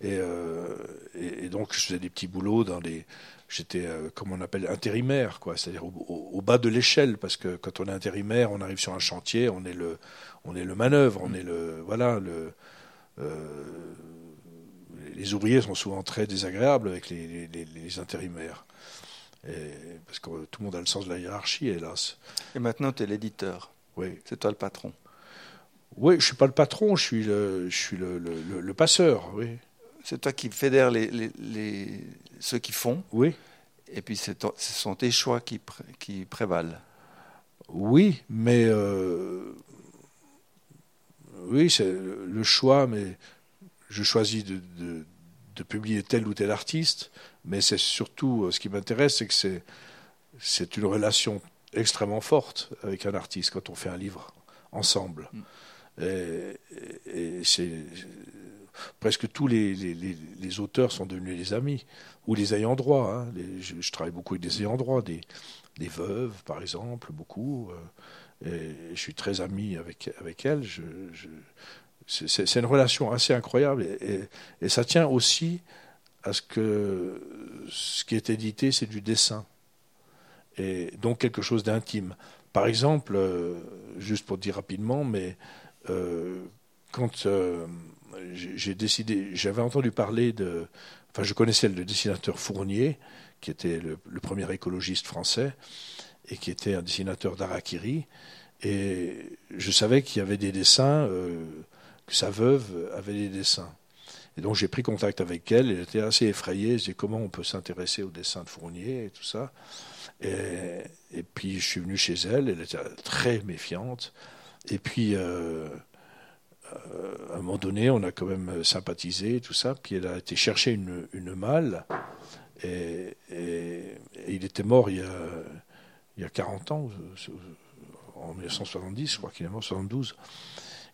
Euh, et, et, donc, je faisais des petits boulots dans les. J'étais, euh, comme on appelle, intérimaire, quoi. C'est-à-dire au, bas de l'échelle, parce que quand on est intérimaire, on arrive sur un chantier, on est le, on est le manœuvre, on est le. Voilà, le. Euh, les ouvriers sont souvent très désagréables avec les, les, les intérimaires. Et, parce que tout le monde a le sens de la hiérarchie, hélas. Et maintenant, tu es l'éditeur. Oui. C'est toi le patron. Oui, je suis pas le patron, je suis le, je suis le, le, le passeur, oui. C'est toi qui fédère les, les, les, ceux qui font. Oui. Et puis ce sont tes choix qui, qui prévalent. Oui, mais euh, oui, c'est le choix, mais je choisis de, de, de, publier tel ou tel artiste, mais c'est surtout ce qui m'intéresse, c'est que c'est une relation extrêmement forte avec un artiste quand on fait un livre ensemble. Mm. Et, c'est presque tous les, les, auteurs sont devenus des amis ou les ayants droit. Hein. je, travaille beaucoup avec des ayants droit, des, des veuves par exemple, beaucoup. Euh, et je suis très ami avec, avec elles. Je, c'est une relation assez incroyable et, ça tient aussi à ce que ce qui est édité, c'est du dessin et donc quelque chose d'intime. Par exemple, euh, juste pour dire rapidement, mais euh, quand j'avais entendu parler de, enfin je connaissais le dessinateur Fournier, qui était le, premier écologiste français et qui était un dessinateur d'Arakiri, et je savais qu'il y avait des dessins, euh, que sa veuve avait des dessins. Et donc j'ai pris contact avec elle, elle était assez effrayée, je disais comment on peut s'intéresser aux dessins de Fournier et tout ça? Et, et, puis je suis venu chez elle, elle était très méfiante. Et puis, euh, à un moment donné, on a quand même sympathisé, tout ça. Puis elle a été chercher une, une malle. Et, il était mort il y, a, il y a 40 ans, en 1970, je crois qu'il est mort en 72.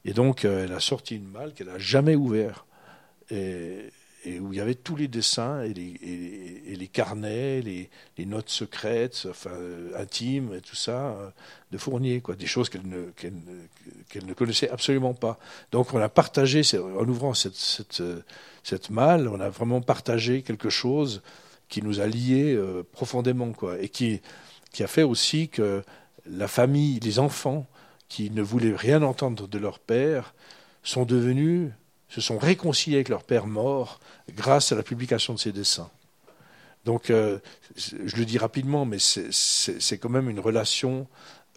Et donc, euh, elle a sorti une malle qu'elle n'a jamais ouverte. Et où il y avait tous les dessins et les, et, les carnets, les, notes secrètes, enfin, intimes et tout ça, euh, de Fournier, quoi, des choses qu'elle ne, connaissait absolument pas. Donc on a partagé, en ouvrant cette, cette, cette malle, on a vraiment partagé quelque chose qui nous a liés euh, profondément, quoi, et qui a fait aussi que la famille, les enfants qui ne voulaient rien entendre de leur père, sont devenus se sont réconciliés avec leur père mort grâce à la publication de ces dessins. Donc, euh, je le dis rapidement, mais c'est quand même une relation,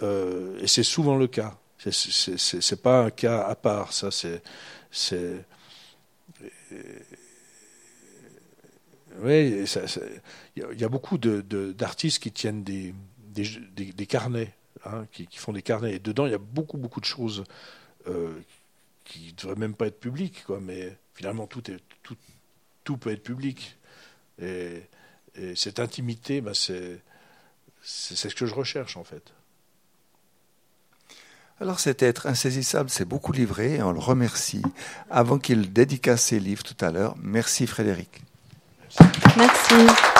euh, et c'est souvent le cas. C'est pas un cas à part, ça. C'est, il y, a beaucoup d'artistes de, qui tiennent des, des, des, carnets, hein, qui, qui, font des carnets, et dedans il y a beaucoup beaucoup de choses euh, qui ne devrait même pas être public, quoi, mais finalement tout, est, tout, tout peut être public. Et, cette intimité, c'est, c'est ce que je recherche en fait. Alors cet être insaisissable s'est beaucoup livré et on le remercie. Avant qu'il dédicace ses livres tout à l'heure, merci Frédéric. Merci.